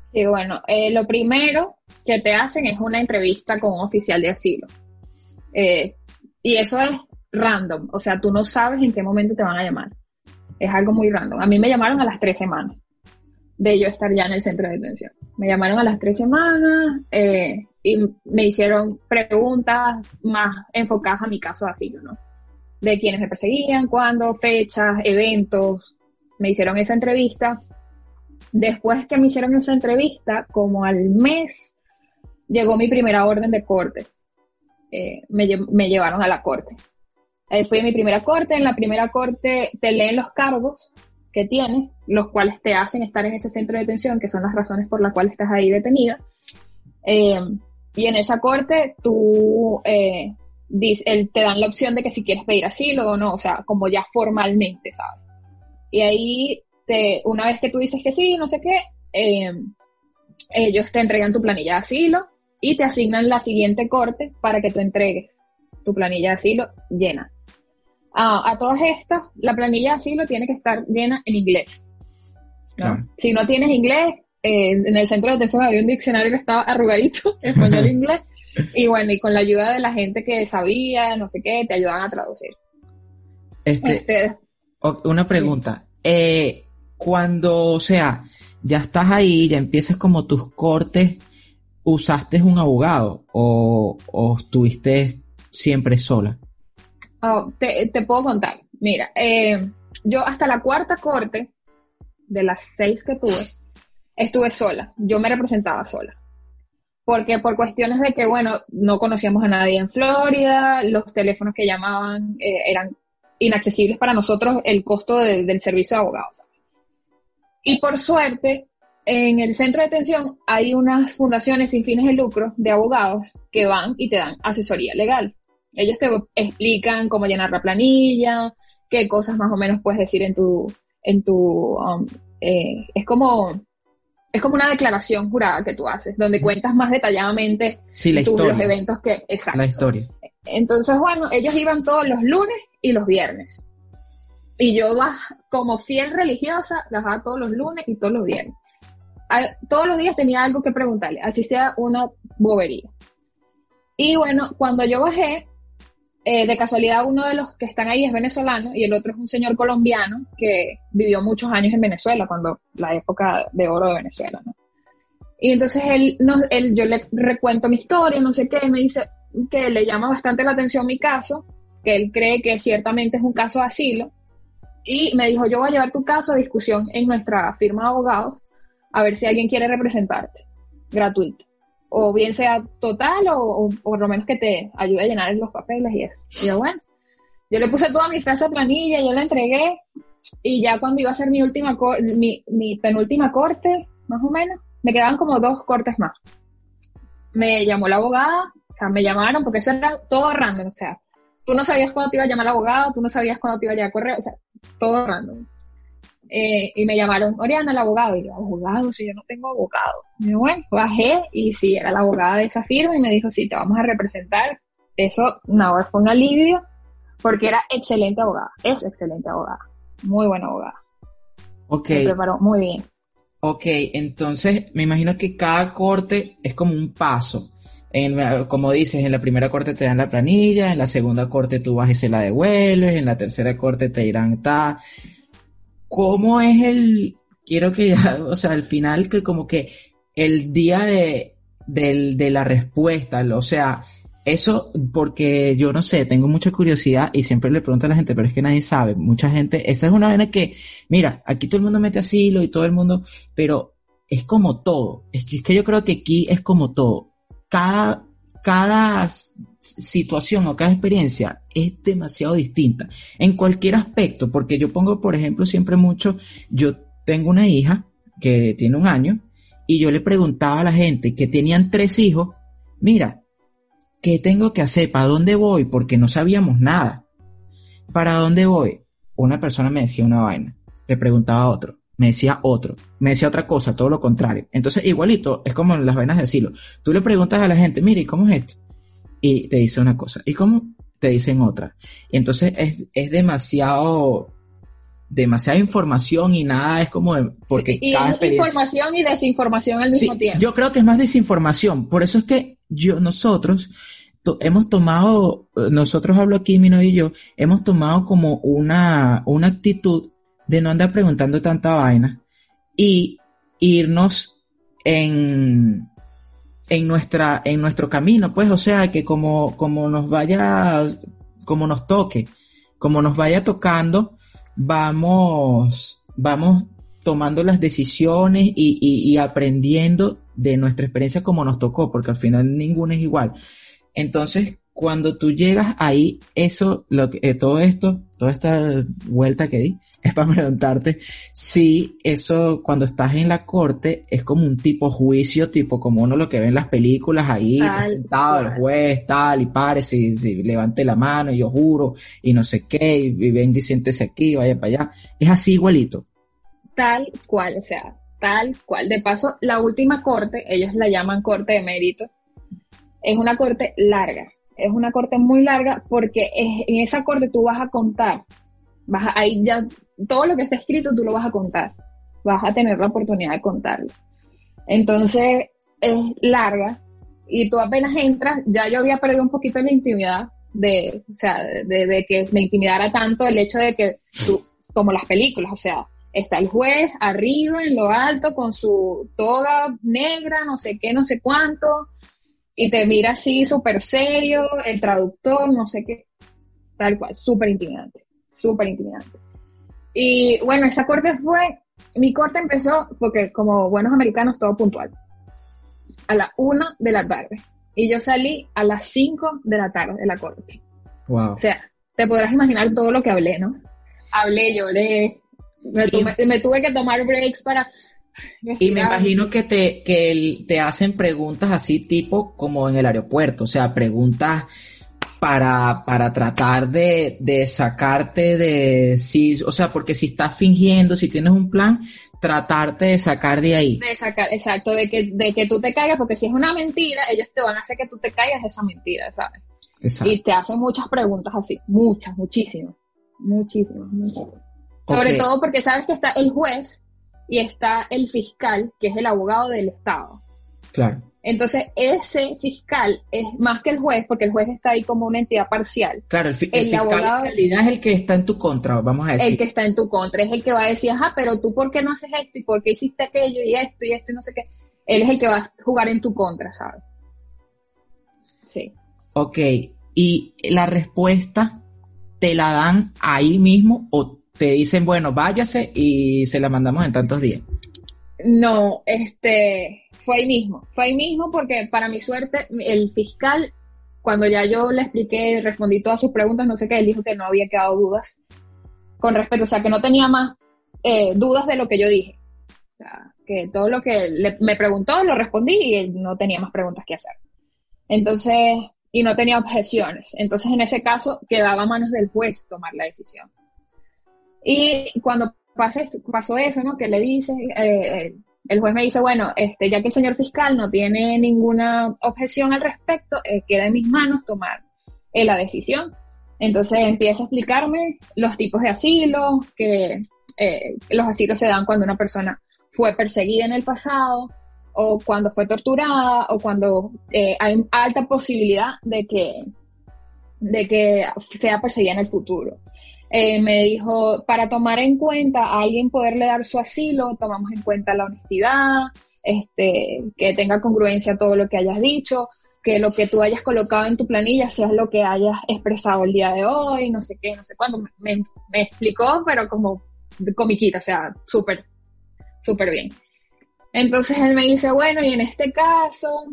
Sí, bueno, eh, lo primero que te hacen es una entrevista con un oficial de asilo. Eh, y eso es random, o sea, tú no sabes en qué momento te van a llamar. Es algo muy random. A mí me llamaron a las tres semanas de yo estar ya en el centro de detención. Me llamaron a las tres semanas eh, y me hicieron preguntas más enfocadas a mi caso de asilo, ¿no? De quiénes me perseguían, cuándo, fechas, eventos. Me hicieron esa entrevista. Después que me hicieron esa entrevista, como al mes, llegó mi primera orden de corte. Eh, me, me, llevaron a la corte. Ahí fui a mi primera corte. En la primera corte te leen los cargos que tienes, los cuales te hacen estar en ese centro de detención, que son las razones por las cuales estás ahí detenida. Eh, y en esa corte tú eh, te dan la opción de que si quieres pedir asilo o no, o sea, como ya formalmente, ¿sabes? Y ahí, te, una vez que tú dices que sí, no sé qué, eh, ellos te entregan tu planilla de asilo y te asignan la siguiente corte para que tú entregues tu planilla de asilo llena a todas estas, la planilla de asilo tiene que estar llena en inglés. Si no tienes inglés, eh, en el centro de atención había un diccionario que estaba arrugadito, español-inglés, y bueno, y con la ayuda de la gente que sabía, no sé qué, te ayudaban a traducir. Este, este una pregunta. Eh, cuando, o sea, ya estás ahí, ya empiezas como tus cortes, ¿usaste un abogado o, estuviste siempre sola? Oh, te, puedo contar. Mira, eh, yo hasta la cuarta corte, de las seis que tuve, estuve sola. Yo me representaba sola. Porque por cuestiones de que, bueno, no conocíamos a nadie en Florida, los teléfonos que llamaban eh, eran inaccesibles para nosotros el costo del servicio de abogados. Y por suerte, en el centro de detención hay unas fundaciones sin fines de lucro de abogados que van y te dan asesoría legal. Ellos te explican cómo llenar la planilla, qué cosas más o menos puedes decir en tu, en tu, um, eh, es como, es como una declaración jurada que tú haces, donde cuentas más detalladamente los eventos que, exacto. La historia. Entonces, bueno, ellos iban todos los lunes y los viernes. Y yo, como fiel religiosa, bajaba todos los lunes y todos los viernes. todos los días tenía algo que preguntarle, así sea una bobería. Y bueno, cuando yo bajé, eh, de casualidad uno de los que están ahí es venezolano y el otro es un señor colombiano que vivió muchos años en Venezuela, cuando la época de oro de Venezuela, ¿no? Y entonces él, él, yo le recuento mi historia, no sé qué, me dice que le llama bastante la atención mi caso, que él cree que ciertamente es un caso de asilo, y me dijo, yo voy a llevar tu caso a discusión en nuestra firma de abogados, a ver si alguien quiere representarte, gratuito o bien sea total o, por lo menos que te ayude a llenar los papeles y eso. Y yo, bueno, yo le puse toda mi frase planilla, yo la entregué y ya cuando iba a ser mi última mi penúltima corte, más o menos, me quedaban como dos cortes más. Me llamó la abogada, o sea, me llamaron porque eso era todo random, o sea, tú no sabías cuándo te iba a llamar la abogada, tú no sabías cuándo te iba a llegar correo, o sea, todo random. Eh, y me llamaron, Oriana, el abogado. Y yo, abogado, si yo no tengo abogado. Y yo, bueno, bajé y sí, era la abogada de esa firma y me dijo, sí, te vamos a representar. Eso, no, fue un alivio porque era excelente abogada. Es excelente abogada. Muy buena abogada. Ok. Me preparó muy bien. Ok, entonces me imagino que cada corte es como un paso. En, como dices, en la primera corte te dan la planilla, en la segunda corte tú vas y se la devuelves, en la tercera corte te dirán, ta, ¿cómo es el, quiero que ya, o sea, al final que como que el día de, de la respuesta, o sea, eso porque yo no sé, tengo mucha curiosidad y siempre le pregunto a la gente, pero es que nadie sabe, mucha gente, esa es una vena que, mira, aquí todo el mundo mete asilo y todo el mundo, pero es como todo, es que, es que yo creo que aquí es como todo, cada, cada situación o cada experiencia es demasiado distinta en cualquier aspecto, porque yo pongo, por ejemplo, siempre mucho, yo tengo una hija que tiene un año y yo le preguntaba a la gente que tenían tres hijos, mira, ¿qué tengo que hacer? ¿Para dónde voy? Porque no sabíamos nada. ¿Para dónde voy? Una persona me decía una vaina, le preguntaba a otro, me decía otro, me decía otra cosa, todo lo contrario. Entonces, igualito, es como en las vainas de asilo. Tú le preguntas a la gente, mire, ¿cómo es esto? y te dice una cosa. ¿Y cómo te dicen otra? Y entonces es, es demasiado demasiada información y nada es como porque y cada información y desinformación al mismo tiempo. Yo creo que es más desinformación, por eso es que yo nosotros hemos tomado nosotros hablo aquí Mino y yo hemos tomado como una una actitud de no andar preguntando tanta vaina y irnos en en nuestra en nuestro camino, pues, o sea, que como como nos vaya como nos toque, como nos vaya tocando, vamos, vamos tomando las decisiones y, aprendiendo de nuestra experiencia como nos tocó, porque al final ninguna es igual. Entonces, cuando tú llegas ahí, eso, lo que, eh, todo esto, toda esta vuelta que di, es para preguntarte si eso, cuando estás en la corte, es como un tipo juicio, tipo como uno lo que ve en las películas ahí, sentado el juez, tal, y pare, si, levante la mano, y yo juro, y no sé qué, y, y venga y siéntese aquí, vaya para allá. Es así igualito. Tal cual, o sea, tal cual. De paso, la última corte, ellos la llaman corte de mérito, es una corte larga es una corte muy larga porque en esa corte tú vas a contar, vas a, ahí ya todo lo que está escrito tú lo vas a contar, vas a tener la oportunidad de contarlo. Entonces es larga y tú apenas entras, ya yo había perdido un poquito la intimidad de, o sea, de, que me intimidara tanto el hecho de que como las películas, o sea, está el juez arriba en lo alto con su toga negra, no sé qué, no sé cuánto, y te mira así súper serio, el traductor, no sé qué, tal cual, súper intimidante, súper intimidante. Y bueno, esa corte fue, mi corte empezó, porque como buenos americanos, todo puntual, a las 1 de la tarde. Y yo salí a las 5 de la tarde de la corte. Wow. O sea, te podrás imaginar todo lo que hablé, ¿no? Hablé, lloré, me, me tuve que tomar breaks para y me imagino que te, que te hacen preguntas así tipo como en el aeropuerto, o sea, preguntas para, para tratar de, de sacarte de sí, o sea, porque si estás fingiendo, si tienes un plan, tratarte de sacar de ahí. De sacar, exacto, de que, de que tú te caigas, porque si es una mentira, ellos te van a hacer que tú te caigas esa mentira, ¿sabes? Exacto. Y te hacen muchas preguntas así, muchas, muchísimas, muchísimas, muchísimas. Sobre todo porque sabes que está el juez y está el fiscal, que es el abogado del Estado. Claro. Entonces, ese fiscal es más que el juez, porque el juez está ahí como una entidad parcial. Claro, el, fiscal en realidad es el que está en tu contra, vamos a decir. El que está en tu contra, es el que va a decir, ajá, pero tú por qué no haces esto y por qué hiciste aquello y esto y esto y no sé qué. Él es el que va a jugar en tu contra, ¿sabes? Sí. Ok, y la respuesta te la dan ahí mismo o te dicen, bueno, váyase y se la mandamos en tantos días. No, este, fue ahí mismo, fue ahí mismo porque para mi suerte el fiscal, cuando ya yo le expliqué, respondí todas sus preguntas, no sé qué, él dijo que no había quedado dudas con respecto, o sea, que no tenía más eh, dudas de lo que yo dije. Que todo lo que me preguntó lo respondí y él no tenía más preguntas que hacer. Entonces, y no tenía objeciones. Entonces, en ese caso, quedaba a manos del juez tomar la decisión. Y cuando pasó eso, ¿no? Que le dice, eh, el juez me dice, bueno, este, ya que el señor fiscal no tiene ninguna objeción al respecto, eh, queda en mis manos tomar eh, la decisión. Entonces empieza a explicarme los tipos de asilo, que los asilos se dan cuando una persona fue perseguida en el pasado, o cuando fue torturada, o cuando hay alta posibilidad de que, de que sea perseguida en el futuro. Eh, me dijo, para tomar en cuenta a alguien poderle dar su asilo, tomamos en cuenta la honestidad, este, que tenga congruencia todo lo que hayas dicho, que lo que tú hayas colocado en tu planilla sea lo que hayas expresado el día de hoy, no sé qué, no sé cuándo. Me, explicó, pero como comiquita, o sea, súper, súper bien. Entonces él me dice, bueno, y en este caso,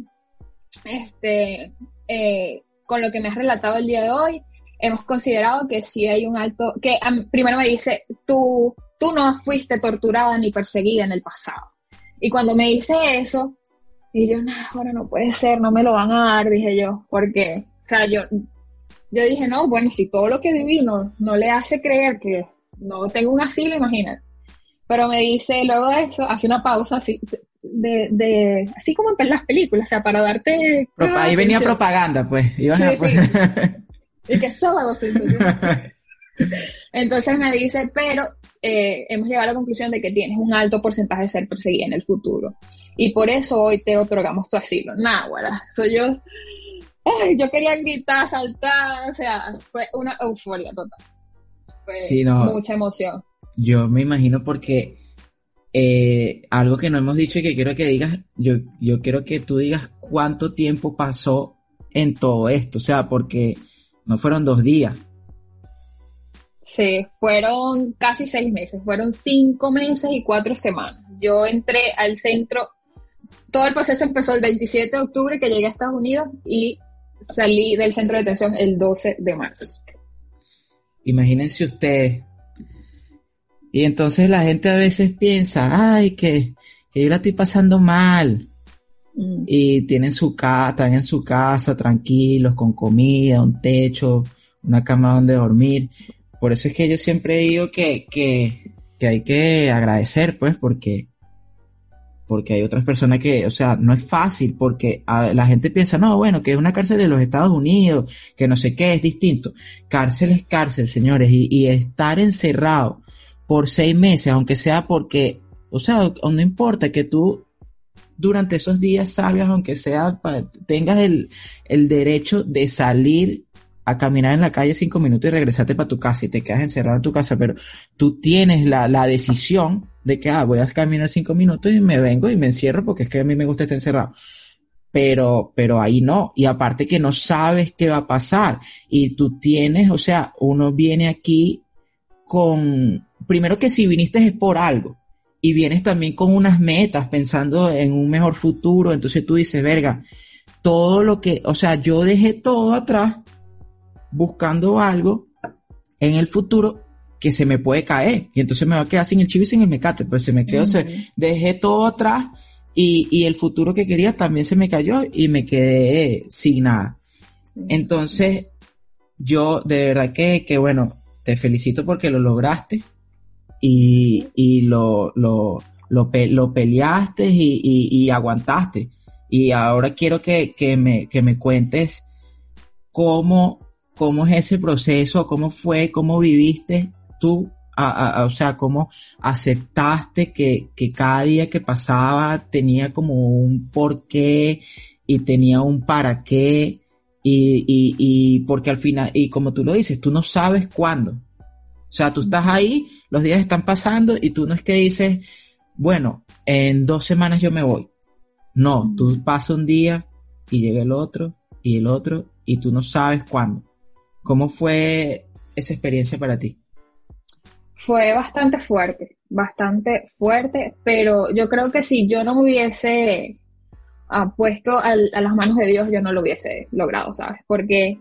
este, eh, con lo que me has relatado el día de hoy, hemos considerado que si hay un alto, que primero me dice, tú, tú no fuiste torturada ni perseguida en el pasado. Y cuando me dice eso, y yo, no, ahora no puede ser, no me lo van a dar, dije yo, porque, o sea, yo, yo dije, no, bueno, si todo lo que viví no, le hace creer que no tengo un asilo, imagínate. Pero me dice, luego de eso, hace una pausa así, de, de, así como en las películas, o sea, para darte... ahí venía propaganda, pues. sí, sí. y que sábado sí. Entonces me dice, pero eh, hemos llegado a la conclusión de que tienes un alto porcentaje de ser perseguida en el futuro. Y por eso hoy te otorgamos tu asilo. Nada, guara, soy yo. yo quería gritar, saltar, o sea, fue una euforia total. Fue mucha emoción. Yo me imagino porque eh, algo que no hemos dicho y que quiero que digas, yo, yo quiero que tú digas cuánto tiempo pasó en todo esto, o sea, porque no fueron dos días. Sí, fueron casi seis meses, fueron cinco meses y cuatro semanas. Yo entré al centro, todo el proceso empezó el 27 de octubre que llegué a Estados Unidos y salí del centro de detención el 12 de marzo. Imagínense ustedes. Y entonces la gente a veces piensa, ay, que, yo la estoy pasando mal. Mm. Y tienen su casa, están en su casa tranquilos, con comida, un techo, una cama donde dormir. Por eso es que yo siempre digo que, que, que hay que agradecer, pues, porque porque hay otras personas que, o sea, no es fácil porque la gente piensa, no, bueno, que es una cárcel de los Estados Unidos, que no sé qué, es distinto. Cárcel es cárcel, señores, y, estar encerrado por seis meses, aunque sea porque, o sea, no importa que tú durante esos días salgas, aunque sea, tengas el, el derecho de salir a caminar en la calle cinco minutos y regresarte para tu casa y te quedas encerrado en tu casa, pero tú tienes la, la decisión de que, ah, voy a caminar cinco minutos y me vengo y me encierro porque es que a mí me gusta estar encerrado. Pero, pero ahí no. Y aparte que no sabes qué va a pasar. Y tú tienes, o sea, uno viene aquí con, primero que si viniste es por algo. Y vienes también con unas metas, pensando en un mejor futuro. Entonces tú dices, verga, todo lo que, o sea, yo dejé todo atrás buscando algo en el futuro que se me puede caer y entonces me va a quedar sin el chivo y sin el mecate, pues se me quedó, se, dejé todo atrás y, y, el futuro que quería también se me cayó y me quedé sin nada. Entonces, yo de verdad que, que, bueno, te felicito porque lo lograste y, y lo, lo, lo, lo peleaste y, y, y, aguantaste. Y ahora quiero que, que, me, que me cuentes cómo, cómo es ese proceso, cómo fue, cómo viviste tú, o sea, cómo aceptaste que, cada día que pasaba tenía como un porqué y tenía un para qué y, y, porque al final, y como tú lo dices, tú no sabes cuándo. O sea, tú estás ahí, los días están pasando y tú no es que dices, bueno, en dos semanas yo me voy. No, tú pasas un día y llega el otro y el otro y tú no sabes cuándo. ¿Cómo fue esa experiencia para ti? fue bastante fuerte, bastante fuerte, pero yo creo que si yo no me hubiese ah, puesto a las manos de Dios, yo no lo hubiese logrado, ¿sabes? Porque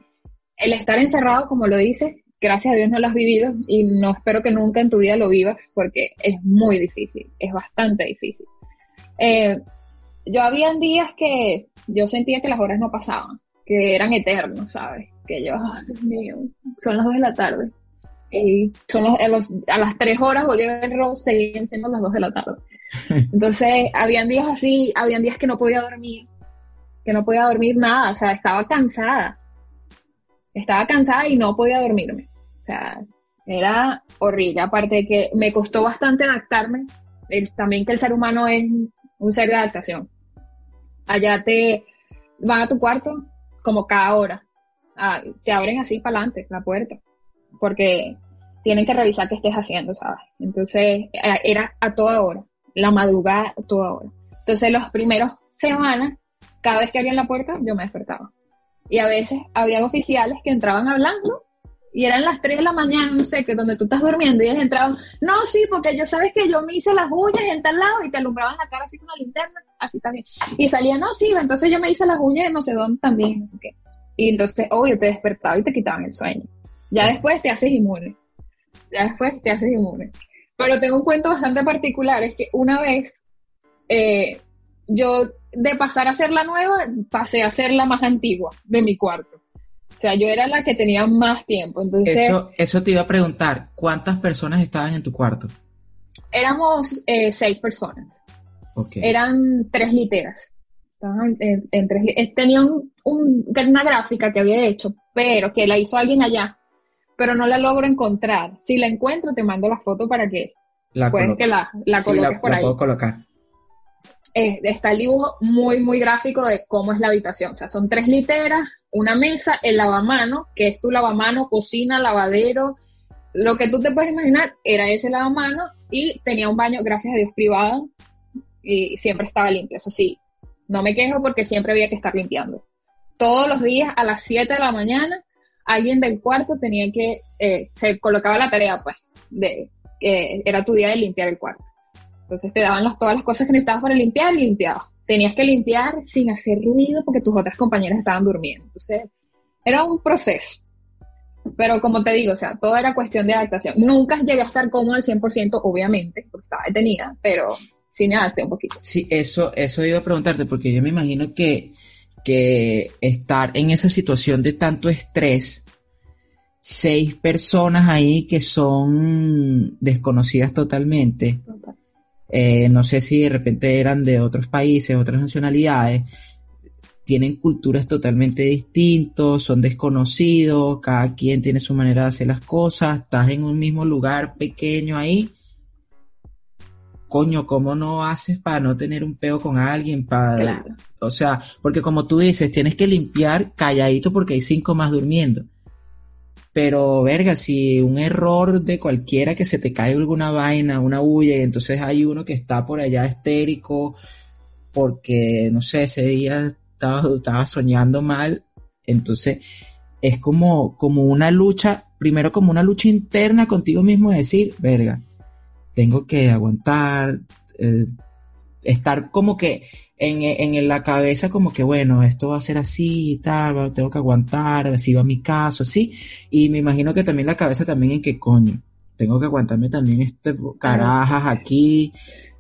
el estar encerrado, como lo dices, gracias a Dios no lo has vivido y no espero que nunca en tu vida lo vivas porque es muy difícil, es bastante difícil. Eh, yo había días que yo sentía que las horas no pasaban, que eran eternos, ¿sabes? Que yo, Dios mío, son las dos de la tarde y son a, las tres horas volvió el robo, seguían siendo las dos de la tarde. Entonces, habían días así, habían días que no podía dormir, que no podía dormir nada, o sea, estaba cansada. Estaba cansada y no podía dormirme. Era horrible. Aparte de que me costó bastante adaptarme, también que el ser humano es un ser de adaptación. Allá te van a tu cuarto como cada hora. Ah, te abren así para adelante la puerta porque tienen que revisar qué estés haciendo, ¿sabes? Entonces, eh, era a toda hora, la madrugada a toda hora. Entonces, los primeros semanas, cada vez que abrían la puerta, yo me despertaba. Y a veces había oficiales que entraban hablando y eran las 3 de la mañana, no sé, que donde tú estás durmiendo y ellos entraban, no, sí, porque yo sabes que yo me hice las uñas en tal lado y te alumbraban la cara así con la linterna, así también. Y salía, no, sí, entonces yo me hice las uñas en no sé dónde también, no sé qué. Y entonces, obvio, te despertaba y te quitaban el sueño. Ya después te haces inmune. Ya después te haces inmune. Pero tengo un cuento bastante particular, es que una vez eh, yo de pasar a ser la nueva, pasé a ser la más antigua de mi cuarto. O sea, yo era la que tenía más tiempo. Entonces, eso, eso te iba a preguntar, ¿cuántas personas estaban en tu cuarto? Éramos eh, seis personas. eran tres literas. En, eh, tenía una gráfica que había hecho, pero que la hizo alguien allá, pero no la logro encontrar. Si la encuentro, te mando la foto para que la que la, la coloques por ahí. Puedo colocar. Eh, está el dibujo muy, muy gráfico de cómo es la habitación. O sea, son tres literas, una mesa, el lavamano, que es tu lavamano, cocina, lavadero, lo que tú te puedes imaginar era ese lavamano y tenía un baño, gracias a Dios, privado y siempre estaba limpio. Eso sí, no me quejo porque siempre había que estar limpiando. Todos los días a las 7 de la mañana, alguien del cuarto tenía que, eh, se colocaba la tarea, pues, de que era tu día de limpiar el cuarto. Entonces te daban todas las cosas que necesitabas para limpiar y limpiabas. Tenías que limpiar sin hacer ruido porque tus otras compañeras estaban durmiendo. Entonces, era un proceso. Pero como te digo, o sea, todo era cuestión de adaptación. Nunca llegué a estar cómodo al 100%, obviamente, porque estaba detenida, pero sí me adapté un poquito. Sí, eso, eso iba a preguntarte, porque yo me imagino que, que estar en esa situación de tanto estrés, seis personas ahí que son desconocidas totalmente, eh, no sé si de repente eran de otros países, otras nacionalidades, tienen culturas totalmente distintas, son desconocidos, cada quien tiene su manera de hacer las cosas, estás en un mismo lugar pequeño ahí. Coño, ¿cómo no haces para no tener un peo con alguien? Para, O sea, porque como tú dices, tienes que limpiar calladito porque hay cinco más durmiendo. Pero, verga, si un error de cualquiera que se te cae alguna vaina, una bulla, y entonces hay uno que está por allá estérico, porque, no sé, ese día estaba, soñando mal. Entonces, es como, como una lucha, primero como una lucha interna contigo mismo de decir, verga, tengo que aguantar, eh, estar como que en, en, la cabeza como que, bueno, esto va a ser así y tal, tengo que aguantar, así va mi caso, así. Y me imagino que también la cabeza también en que coño, tengo que aguantarme también este carajas aquí,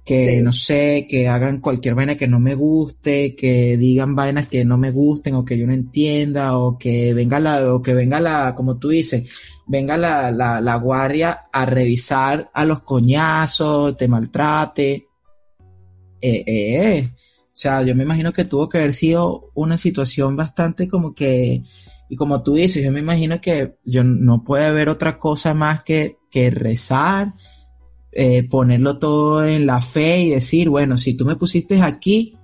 que no sé, que hagan cualquier vaina que no me guste, que digan vainas que no me gusten o que yo no entienda o que venga la, o que venga la, como tú dices, venga la, la, la guardia a revisar a los coñazos, te maltrate. Eh, eh, eh. O sea, yo me imagino que tuvo que haber sido una situación bastante como que, y como tú dices, yo me imagino que yo no puede haber otra cosa más que, que rezar eh, ponerlo todo en la fe y decir, bueno, si tú me pusiste aquí,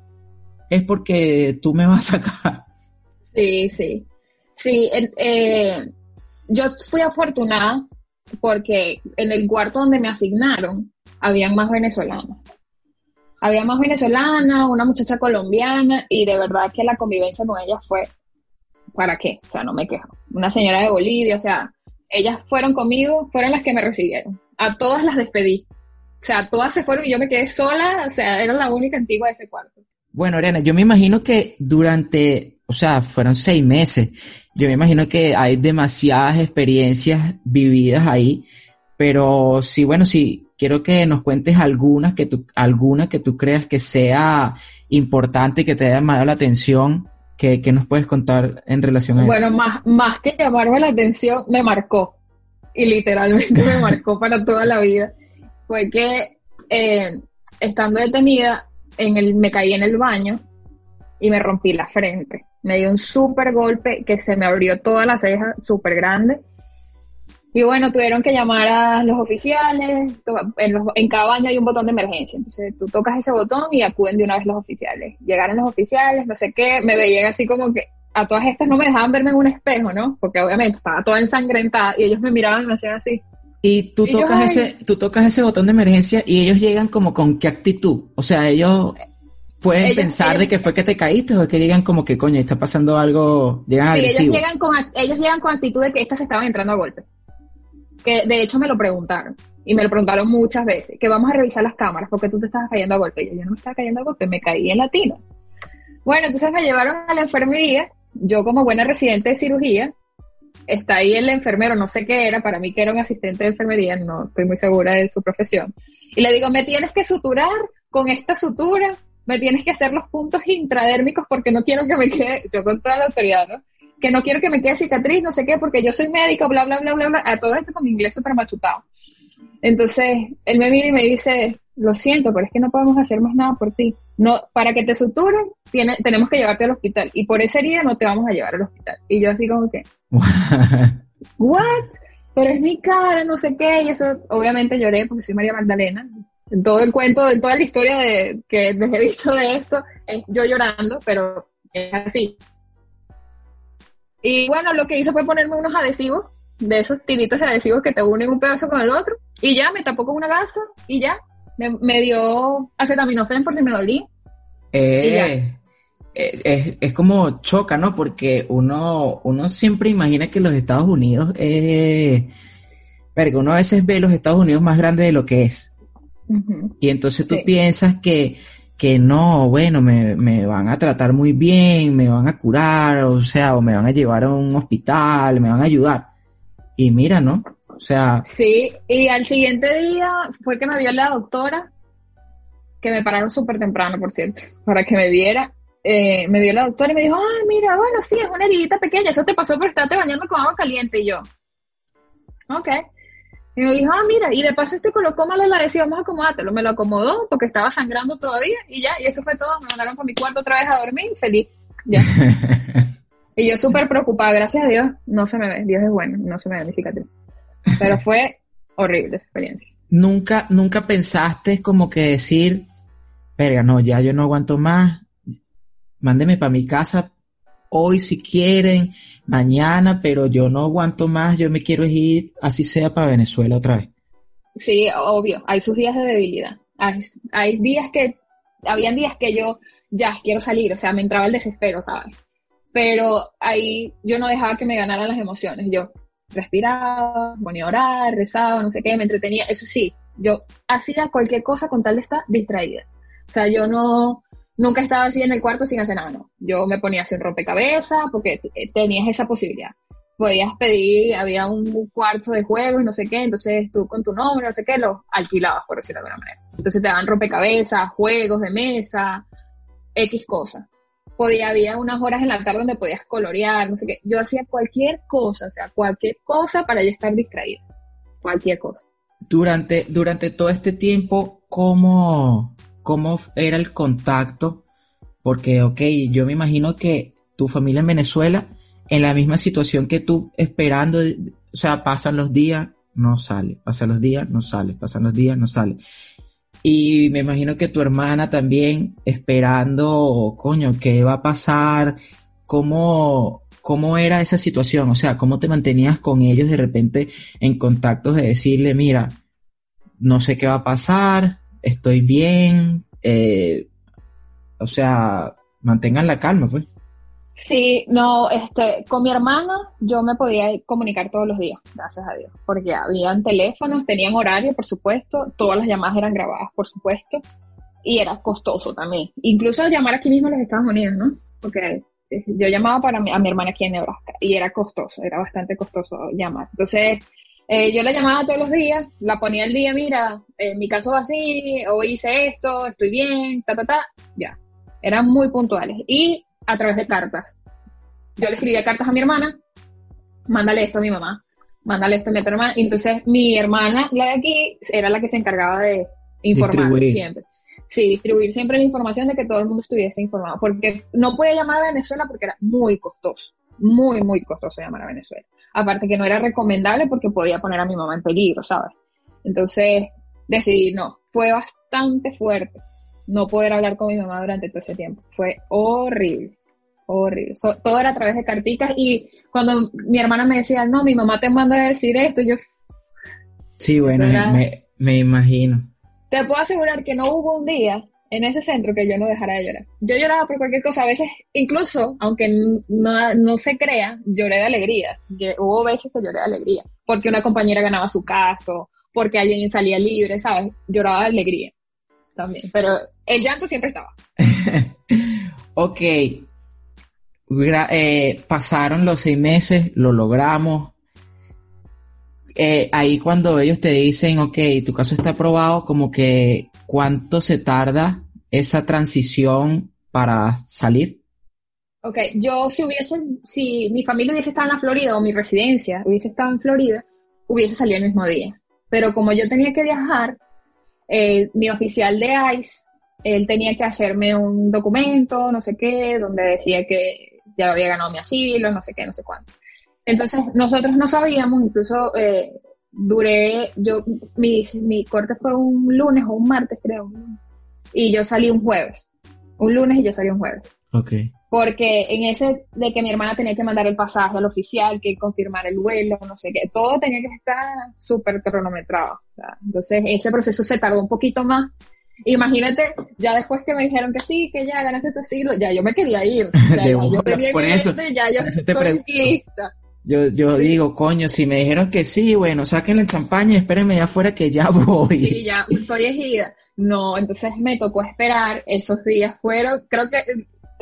es porque tú me vas a sacar. Sí, sí. Sí, eh, yo fui afortunada porque en el cuarto donde me asignaron habían más venezolanas. Había más venezolanas, una muchacha colombiana y de verdad que la convivencia con ellas fue, ¿para qué? O sea, no me quejo. Una señora de Bolivia, o sea, ellas fueron conmigo, fueron las que me recibieron a todas las despedí. O sea, todas se fueron y yo me quedé sola, o sea, era la única antigua de ese cuarto. Bueno, Oriana, yo me imagino que durante, o sea, fueron seis meses. Yo me imagino que hay demasiadas experiencias vividas ahí, pero sí, bueno, sí, quiero que nos cuentes algunas que tú, alguna que tú creas que sea importante, que te haya llamado la atención, que, nos puedes contar en relación a eso. Bueno, más, más que llamarme la atención, me marcó y literalmente me marcó para toda la vida, fue que eh, estando detenida, en el, me caí en el baño y me rompí la frente. Me dio un súper golpe que se me abrió toda la ceja súper grande. Y bueno, tuvieron que llamar a los oficiales. En, en, cada baño hay un botón de emergencia. Entonces tú tocas ese botón y acuden de una vez los oficiales. Llegaron los oficiales, no sé qué. Me veían así como que a todas estas no me dejaban verme en un espejo, ¿no? Porque obviamente estaba toda ensangrentada y ellos me miraban y me hacían así. Y tú tocas ese, tú tocas ese botón de emergencia y ellos llegan como con qué actitud. O sea, ellos pueden pensar de que fue que te caíste o que llegan como que coño, está pasando algo, llegan sí, ellos llegan con ellos llegan con actitud de que estas estaban entrando a golpe. Que de hecho me lo preguntaron y me lo preguntaron muchas veces, que vamos a revisar las cámaras porque tú te estabas cayendo a golpe. Yo, yo no me estaba cayendo a golpe, me caí en la tina. Bueno, entonces me llevaron a la enfermería yo como buena residente de cirugía, está ahí el enfermero, no sé qué era, para mí que era un asistente de enfermería, no estoy muy segura de su profesión. Y le digo, me tienes que suturar con esta sutura, me tienes que hacer los puntos intradérmicos porque no quiero que me quede, yo con toda la autoridad, ¿no? Que no quiero que me quede cicatriz, no sé qué, porque yo soy médico, bla, bla, bla, bla, bla, a todo esto con mi inglés súper machucado. Entonces, él me mira y me dice, lo siento, pero es que no podemos hacer más nada por ti. No, para que te suturen, tiene, tenemos que llevarte al hospital. Y por ese día no te vamos a llevar al hospital. Y yo así como que, ¿what? Pero es mi cara, no sé qué. Y eso, obviamente lloré porque soy María Magdalena. En todo el cuento, en toda la historia de, que les he dicho de esto, es yo llorando, pero es así. Y bueno, lo que hizo fue ponerme unos adhesivos, de esos tiritos de adhesivos que te unen un pedazo con el otro. Y ya, me tapó con una gasa y ya, me, dio acetaminofén por si me dolía. Eh, eh, es, como choca, ¿no? Porque uno, uno siempre imagina que los Estados Unidos es... Pero uno a veces ve los Estados Unidos más grandes de lo que es. Y entonces tú piensas que, que no, bueno, me, me, van a tratar muy bien, me van a curar, o sea, o me van a llevar a un hospital, me van a ayudar. Y mira, ¿no? O sea... Sí, y al siguiente día fue que me vio la doctora, que me pararon súper temprano, por cierto, para que me viera. Eh, me vio la doctora y me dijo, ay, mira, bueno, sí, es una heridita pequeña, eso te pasó por estarte bañando con agua caliente. Y yo, ok. Y me dijo, ah, mira, y de paso este colocó mal el adhesivo, vamos a acomodártelo. Me lo acomodó porque estaba sangrando todavía y ya, y eso fue todo. Me mandaron para mi cuarto otra vez a dormir, feliz. Ya. y yo súper preocupada, gracias a Dios, no se me ve, Dios es bueno, no se me ve mi cicatriz. Pero fue horrible esa experiencia. Nunca, nunca pensaste como que decir, verga, no, ya yo no aguanto más, mándeme para mi casa hoy si quieren, mañana, pero yo no aguanto más, yo me quiero ir, así sea para Venezuela otra vez. Sí, obvio, hay sus días de debilidad. Hay, días que, habían días que yo ya quiero salir, o sea, me entraba el desespero, ¿sabes? Pero ahí yo no dejaba que me ganaran las emociones. Yo, respiraba, ponía a orar, rezaba, no sé qué, me entretenía. Eso sí, yo hacía cualquier cosa con tal de estar distraída. O sea, yo no, nunca estaba así en el cuarto sin hacer nada, no. Yo me ponía a hacer rompecabezas porque tenías esa posibilidad. Podías pedir, había un cuarto de juegos y no sé qué, entonces tú con tu nombre, no sé qué, lo alquilabas, por decirlo de alguna manera. Entonces te daban rompecabezas, juegos de mesa, X cosas podía, había unas horas en la tarde donde podías colorear, no sé qué. Yo hacía cualquier cosa, o sea, cualquier cosa para yo estar distraída. Cualquier cosa. Durante, durante todo este tiempo, ¿cómo, cómo era el contacto? Porque, ok, yo me imagino que tu familia en Venezuela, en la misma situación que tú, esperando, o sea, pasan los días, no sale, pasan los días, no sale, pasan los días, no sale. Y me imagino que tu hermana también esperando, coño, ¿qué va a pasar? ¿Cómo, cómo era esa situación? O sea, ¿cómo te mantenías con ellos de repente en contacto de decirle, mira, no sé qué va a pasar, estoy bien, eh, o sea, mantengan la calma, pues. Sí, no, este, con mi hermana yo me podía comunicar todos los días, gracias a Dios, porque habían teléfonos, tenían horario, por supuesto, todas las llamadas eran grabadas, por supuesto, y era costoso también. Incluso llamar aquí mismo a los Estados Unidos, ¿no? Porque eh, yo llamaba para mi, a mi hermana aquí en Nebraska y era costoso, era bastante costoso llamar. Entonces, eh, yo la llamaba todos los días, la ponía el día, mira, en mi caso va así, hoy hice esto, estoy bien, ta, ta, ta, ya. Eran muy puntuales. Y a través de cartas. Yo le escribía cartas a mi hermana, mándale esto a mi mamá, mándale esto a mi otra hermana. Y entonces mi hermana, la de aquí, era la que se encargaba de informar siempre. Sí, distribuir siempre la información de que todo el mundo estuviese informado. Porque no puede llamar a Venezuela porque era muy costoso. Muy, muy costoso llamar a Venezuela. Aparte que no era recomendable porque podía poner a mi mamá en peligro, ¿sabes? Entonces decidí, no, fue bastante fuerte no poder hablar con mi mamá durante todo ese tiempo. Fue horrible horrible. todo era a través de carticas y cuando mi hermana me decía, no, mi mamá te manda a decir esto, yo... Sí, bueno, me, imagino. Te puedo asegurar que no hubo un día en ese centro que yo no dejara de llorar. Yo lloraba por cualquier cosa, a veces, incluso, aunque no, se crea, lloré de alegría. hubo veces que lloré de alegría, porque una compañera ganaba su caso, porque alguien salía libre, ¿sabes? Lloraba de alegría también, pero el llanto siempre estaba. ok, eh, pasaron los seis meses, lo logramos. Eh, ahí cuando ellos te dicen, ok, tu caso está aprobado, como que cuánto se tarda esa transición para salir. Ok, yo si hubiese, si mi familia hubiese estado en la Florida o mi residencia hubiese estado en Florida, hubiese salido el mismo día. Pero como yo tenía que viajar, eh, mi oficial de ICE, él tenía que hacerme un documento, no sé qué, donde decía que ya había ganado mi asilo, no sé qué, no sé cuánto. Entonces, nosotros no sabíamos, incluso eh, duré, yo, mi, mi corte fue un lunes o un martes, creo, y yo salí un jueves. Un lunes y yo salí un jueves. Ok. Porque en ese de que mi hermana tenía que mandar el pasaje al oficial, que confirmar el vuelo, no sé qué, todo tenía que estar súper cronometrado. entonces, ese proceso se tardó un poquito más. Imagínate, ya después que me dijeron que sí, que ya ganaste tu asilo, ya yo me quería ir. yo tenía por eso, ya yo estoy lista. Yo, yo digo, coño, si me dijeron que sí, bueno, saquen la champaña y espérenme ya afuera que ya voy. Sí, ya estoy ejida. No, entonces me tocó esperar, esos días fueron, creo que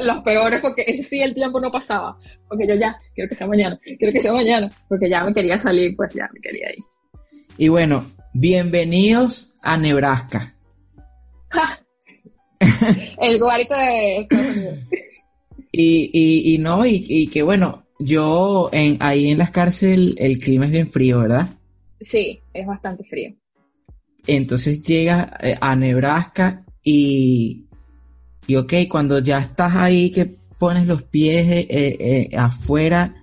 los peores porque ese sí el tiempo no pasaba, porque yo ya, quiero que sea mañana, quiero que sea mañana, porque ya me quería salir, pues ya me quería ir. Y bueno, bienvenidos a Nebraska. el guarito de y, y, y no, y, y que bueno, yo en, ahí en las cárceles el clima es bien frío, ¿verdad? Sí, es bastante frío. Entonces llegas eh, a Nebraska y, y ok, cuando ya estás ahí que pones los pies eh, eh, afuera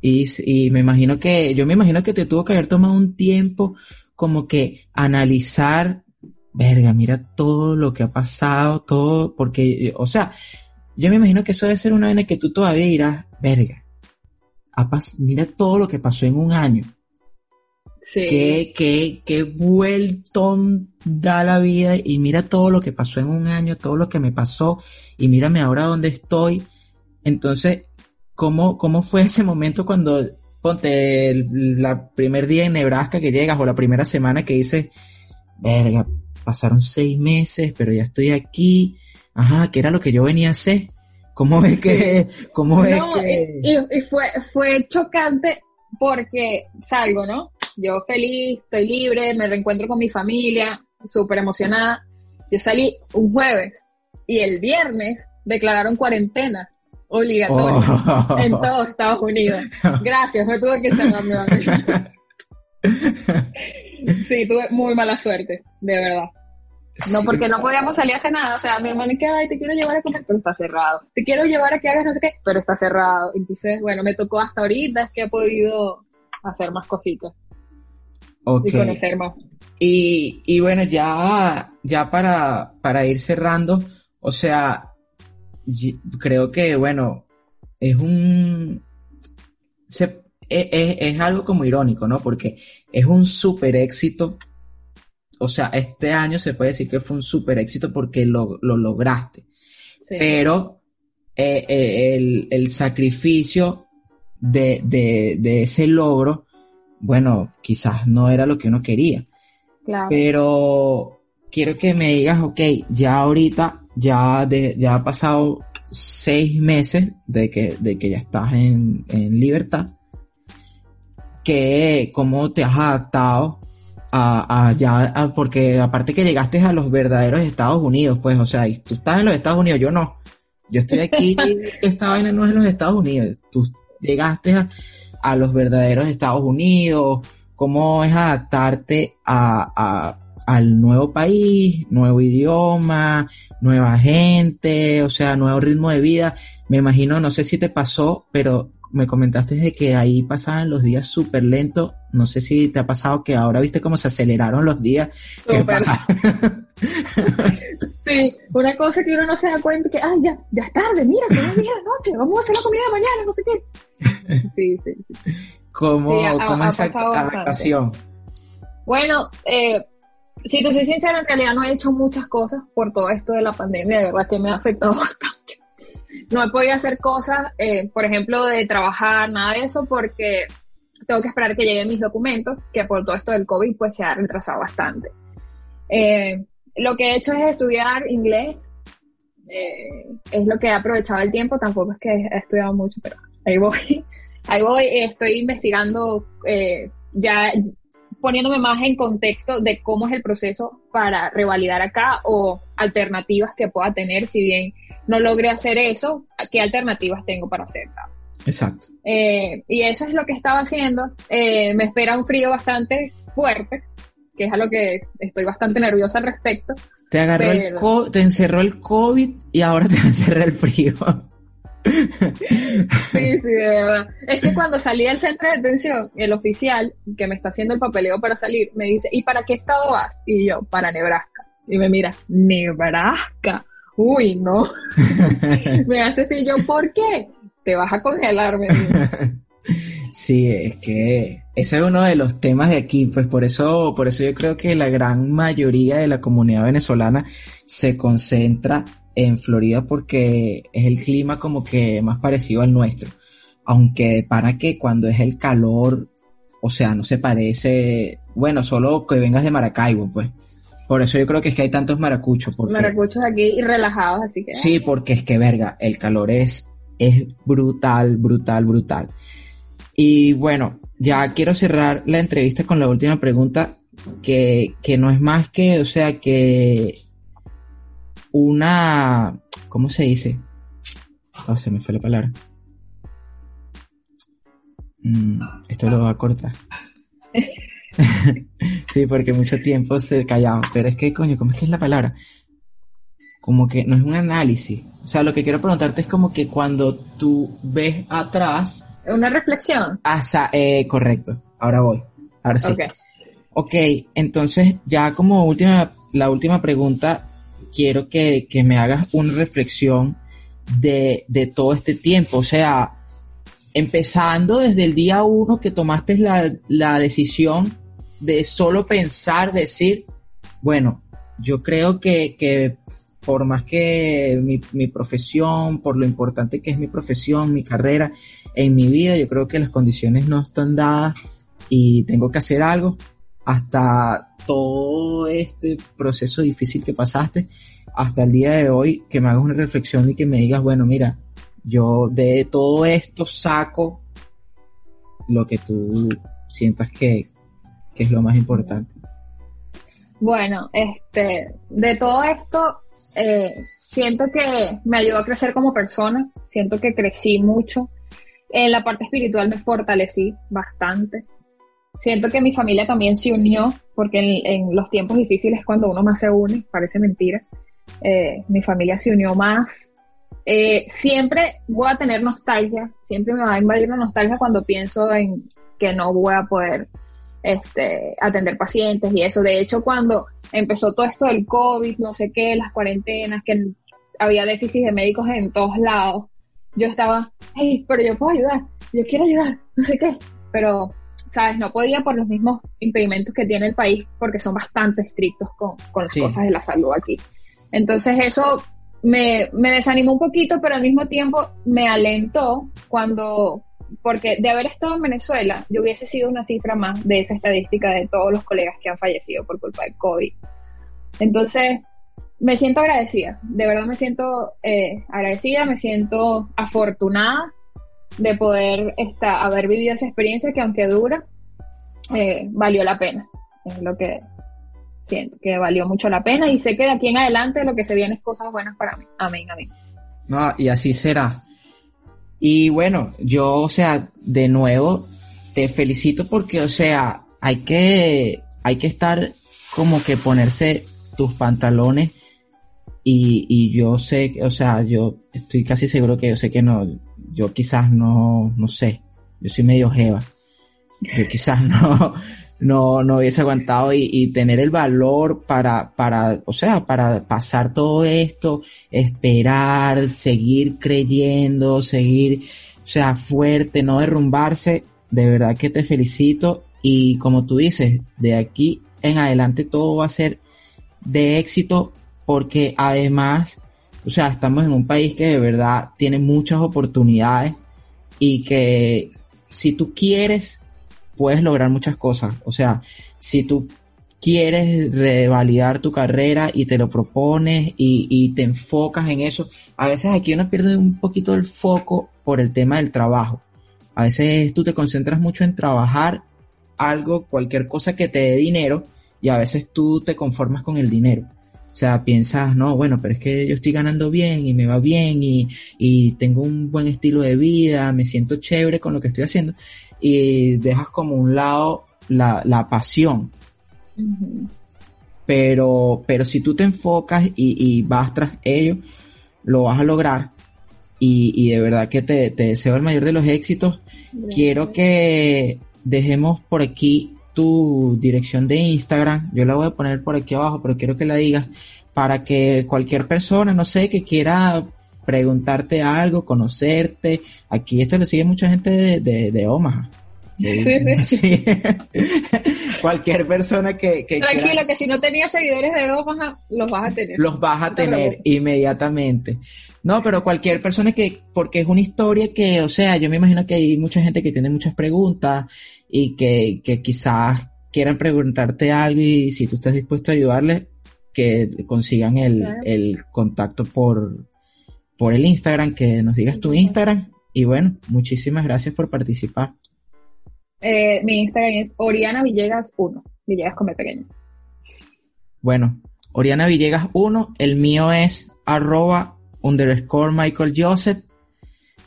y, y, me imagino que, yo me imagino que te tuvo que haber tomado un tiempo como que analizar, verga, mira todo lo que ha pasado, todo, porque, o sea, yo me imagino que eso debe ser una vez que tú todavía irás, verga, mira todo lo que pasó en un año. Sí. Qué, qué, qué vueltón da la vida y mira todo lo que pasó en un año, todo lo que me pasó y mírame ahora dónde estoy. Entonces, ¿cómo, cómo fue ese momento cuando, ponte, el la primer día en Nebraska que llegas o la primera semana que dices, verga, pasaron seis meses, pero ya estoy aquí, ajá, ¿qué era lo que yo venía a hacer? ¿Cómo es que, cómo es que... Y, y, fue, fue chocante porque salgo, ¿no? Yo feliz, estoy libre, me reencuentro con mi familia, súper emocionada. Yo salí un jueves y el viernes declararon cuarentena obligatoria oh. en todos Estados Unidos. Gracias, me tuve que cerrar Sí, tuve muy mala suerte, de verdad. No, porque no podíamos salir a nada. O sea, mi hermano que, ay, te quiero llevar a comer, pero está cerrado. Te quiero llevar a que hagas no sé qué, pero está cerrado. Entonces, bueno, me tocó hasta ahorita, es que he podido hacer más cositas. Y conocer más. Y, y bueno, ya, ya para, para ir cerrando, o sea, creo que, bueno, es un... Se, es, es, es, algo como irónico, ¿no? Porque es un super éxito. O sea, este año se puede decir que fue un super éxito porque lo, lo lograste. Pero eh, eh, el, el, sacrificio de, de, de, ese logro bueno, quizás no era lo que uno quería. Claro. Pero quiero que me digas, ok, ya ahorita, ya, de, ya ha pasado seis meses de que, de que ya estás en, en libertad, que cómo te has adaptado a, a ya, porque aparte que llegaste a los verdaderos Estados Unidos, pues, o sea, tú estás en los Estados Unidos, yo no. Yo estoy aquí, esta vaina no es en los Estados Unidos. Tú llegaste a, a los verdaderos Estados Unidos, cómo es adaptarte a, al nuevo país, nuevo idioma, nueva gente, o sea, nuevo ritmo de vida. Me imagino, no sé si te pasó, pero me comentaste de que ahí pasaban los días súper lentos. No sé si te ha pasado que ahora viste cómo se aceleraron los días. sí, una cosa que uno no se da cuenta que, ay, ya, ya es tarde, mira, son las 10 de la noche, vamos a hacer la comida de mañana, no sé qué. Sí, sí, sí. ¿Cómo, ¿cómo esa adaptación? Bueno, eh, si te soy sincera, en realidad no he hecho muchas cosas por todo esto de la pandemia, de verdad que me ha afectado bastante. No he podido hacer cosas, eh, por ejemplo, de trabajar, nada de eso, porque tengo que esperar que lleguen mis documentos, que por todo esto del COVID pues se ha retrasado bastante. Eh, lo que he hecho es estudiar inglés, eh, es lo que he aprovechado el tiempo, tampoco es que he estudiado mucho, pero ahí voy, ahí voy, estoy investigando, eh, ya poniéndome más en contexto de cómo es el proceso para revalidar acá o alternativas que pueda tener si bien no logre hacer eso, qué alternativas tengo para hacer, ¿sabes? Exacto. y eso es lo que estaba haciendo. me espera un frío bastante fuerte, que es a lo que estoy bastante nerviosa al respecto. Te agarró el te encerró el COVID y ahora te encerró el frío. Sí, sí, de verdad. Es que cuando salí del centro de detención, el oficial que me está haciendo el papeleo para salir me dice, ¿y para qué estado vas? Y yo, para Nebraska. Y me mira, Nebraska. Uy, no. me hace así, yo, ¿por qué? Te vas a congelarme. Sí, es que ese es uno de los temas de aquí, pues por eso, por eso yo creo que la gran mayoría de la comunidad venezolana se concentra en Florida porque es el clima como que más parecido al nuestro. Aunque para que cuando es el calor, o sea, no se parece, bueno, solo que vengas de Maracaibo, pues. Por eso yo creo que es que hay tantos maracuchos. Porque, maracuchos aquí y relajados, así que. Sí, porque es que, verga, el calor es, es brutal, brutal, brutal. Y bueno, ya quiero cerrar la entrevista con la última pregunta, que, que no es más que, o sea, que una, ¿cómo se dice? Oh, se me fue la palabra. Mm, esto lo va a cortar. sí, porque mucho tiempo se callaba. Pero es que, coño, ¿cómo es que es la palabra? Como que no es un análisis. O sea, lo que quiero preguntarte es como que cuando tú ves atrás. Una reflexión. Hasta, eh, correcto. Ahora voy. Ahora sí. Okay. ok, entonces ya como última, la última pregunta quiero que, me hagas una reflexión de, todo este tiempo. O sea, empezando desde el día uno que tomaste la, decisión de solo pensar, decir, bueno, yo creo que, por más que mi, mi, profesión, por lo importante que es mi profesión, mi carrera, en mi vida, yo creo que las condiciones no están dadas y tengo que hacer algo hasta todo este proceso difícil que pasaste hasta el día de hoy, que me hagas una reflexión y que me digas, bueno, mira, yo de todo esto saco lo que tú sientas que, es lo más importante. Bueno, este, de todo esto, eh, siento que me ayudó a crecer como persona, siento que crecí mucho. En la parte espiritual me fortalecí bastante. Siento que mi familia también se unió, porque en, los tiempos difíciles cuando uno más se une, parece mentira, eh, mi familia se unió más. Eh, siempre voy a tener nostalgia, siempre me va a invadir la nostalgia cuando pienso en que no voy a poder este, atender pacientes y eso. De hecho, cuando empezó todo esto del COVID, no sé qué, las cuarentenas, que había déficit de médicos en todos lados, yo estaba, hey, pero yo puedo ayudar, yo quiero ayudar, no sé qué, pero ¿sabes? No podía por los mismos impedimentos que tiene el país porque son bastante estrictos con, las cosas de la salud aquí. Entonces eso me, desanimó un poquito, pero al mismo tiempo me alentó cuando, porque de haber estado en Venezuela, yo hubiese sido una cifra más de esa estadística de todos los colegas que han fallecido por culpa del COVID. Entonces, me siento agradecida, de verdad me siento eh, agradecida, me siento afortunada de poder esta, haber vivido esa experiencia que aunque dura, eh, valió la pena. Es lo que siento, que valió mucho la pena y sé que de aquí en adelante lo que se viene es cosas buenas para mí. Amén, amén. No, y así será. Y bueno, yo, o sea, de nuevo, te felicito porque, o sea, hay que, hay que estar como que ponerse tus pantalones y, y yo sé, o sea, yo estoy casi seguro que yo sé que no, yo quizás no, no sé, yo soy medio jeva. Yo quizás no, no, no hubiese aguantado y, tener el valor para, para, o sea, para pasar todo esto, esperar, seguir creyendo, seguir, o sea, fuerte, no derrumbarse. De verdad que te felicito y como tú dices, de aquí en adelante todo va a ser de éxito porque además o sea, estamos en un país que de verdad tiene muchas oportunidades y que si tú quieres, puedes lograr muchas cosas. O sea, si tú quieres revalidar tu carrera y te lo propones y, te enfocas en eso, a veces aquí uno pierde un poquito el foco por el tema del trabajo. A veces tú te concentras mucho en trabajar algo, cualquier cosa que te dé dinero y a veces tú te conformas con el dinero. O sea, piensas, no, bueno, pero es que yo estoy ganando bien y me va bien y, tengo un buen estilo de vida, me siento chévere con lo que estoy haciendo y dejas como un lado la, pasión. pero, pero si tú te enfocas y, vas tras ello, lo vas a lograr. Y, de verdad que te, deseo el mayor de los éxitos. Quiero que dejemos por aquí tu dirección de Instagram. Yo la voy a poner por aquí abajo, pero quiero que la digas para que cualquier persona, no sé, que quiera preguntarte algo, conocerte. Aquí esto lo sigue mucha gente de, de, de Omaha. Sí, sí. Cualquier persona que, Tranquilo, que si no tenías seguidores de Omaha, los vas a tener. Los vas a tener inmediatamente. No, pero cualquier persona que, porque es una historia que, o sea, yo me imagino que hay mucha gente que tiene muchas preguntas y que, que quizás quieran preguntarte algo y si tú estás dispuesto a ayudarles, que consigan el, el contacto por, por el Instagram, que nos digas tu Instagram. Y bueno, muchísimas gracias por participar. Eh, mi Instagram es Oriana Villegas 1. Villegas come pequeño. Bueno, Oriana Villegas 1. El mío es arroba underscore Michael Joseph.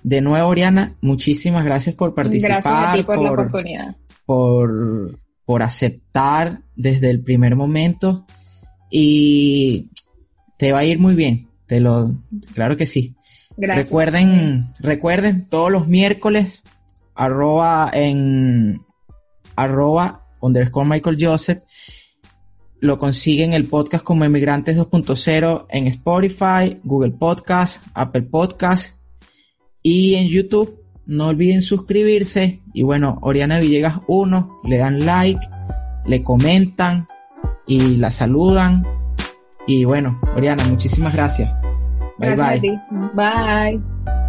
De nuevo, Oriana, muchísimas gracias por participar. Gracias a ti por, la oportunidad. Por, por aceptar desde el primer momento. Y te va a ir muy bien. Te lo, claro que sí. Gracias. Recuerden, recuerden, todos los miércoles arroba en arroba underscore Michael Joseph. Lo consiguen el podcast como Emigrantes 2.0 en Spotify, Google Podcast, Apple Podcast y en YouTube. No olviden suscribirse. Y bueno, Oriana Villegas 1, le dan like, le comentan y la saludan. Y bueno, Oriana, muchísimas gracias. Bye bye. Bye.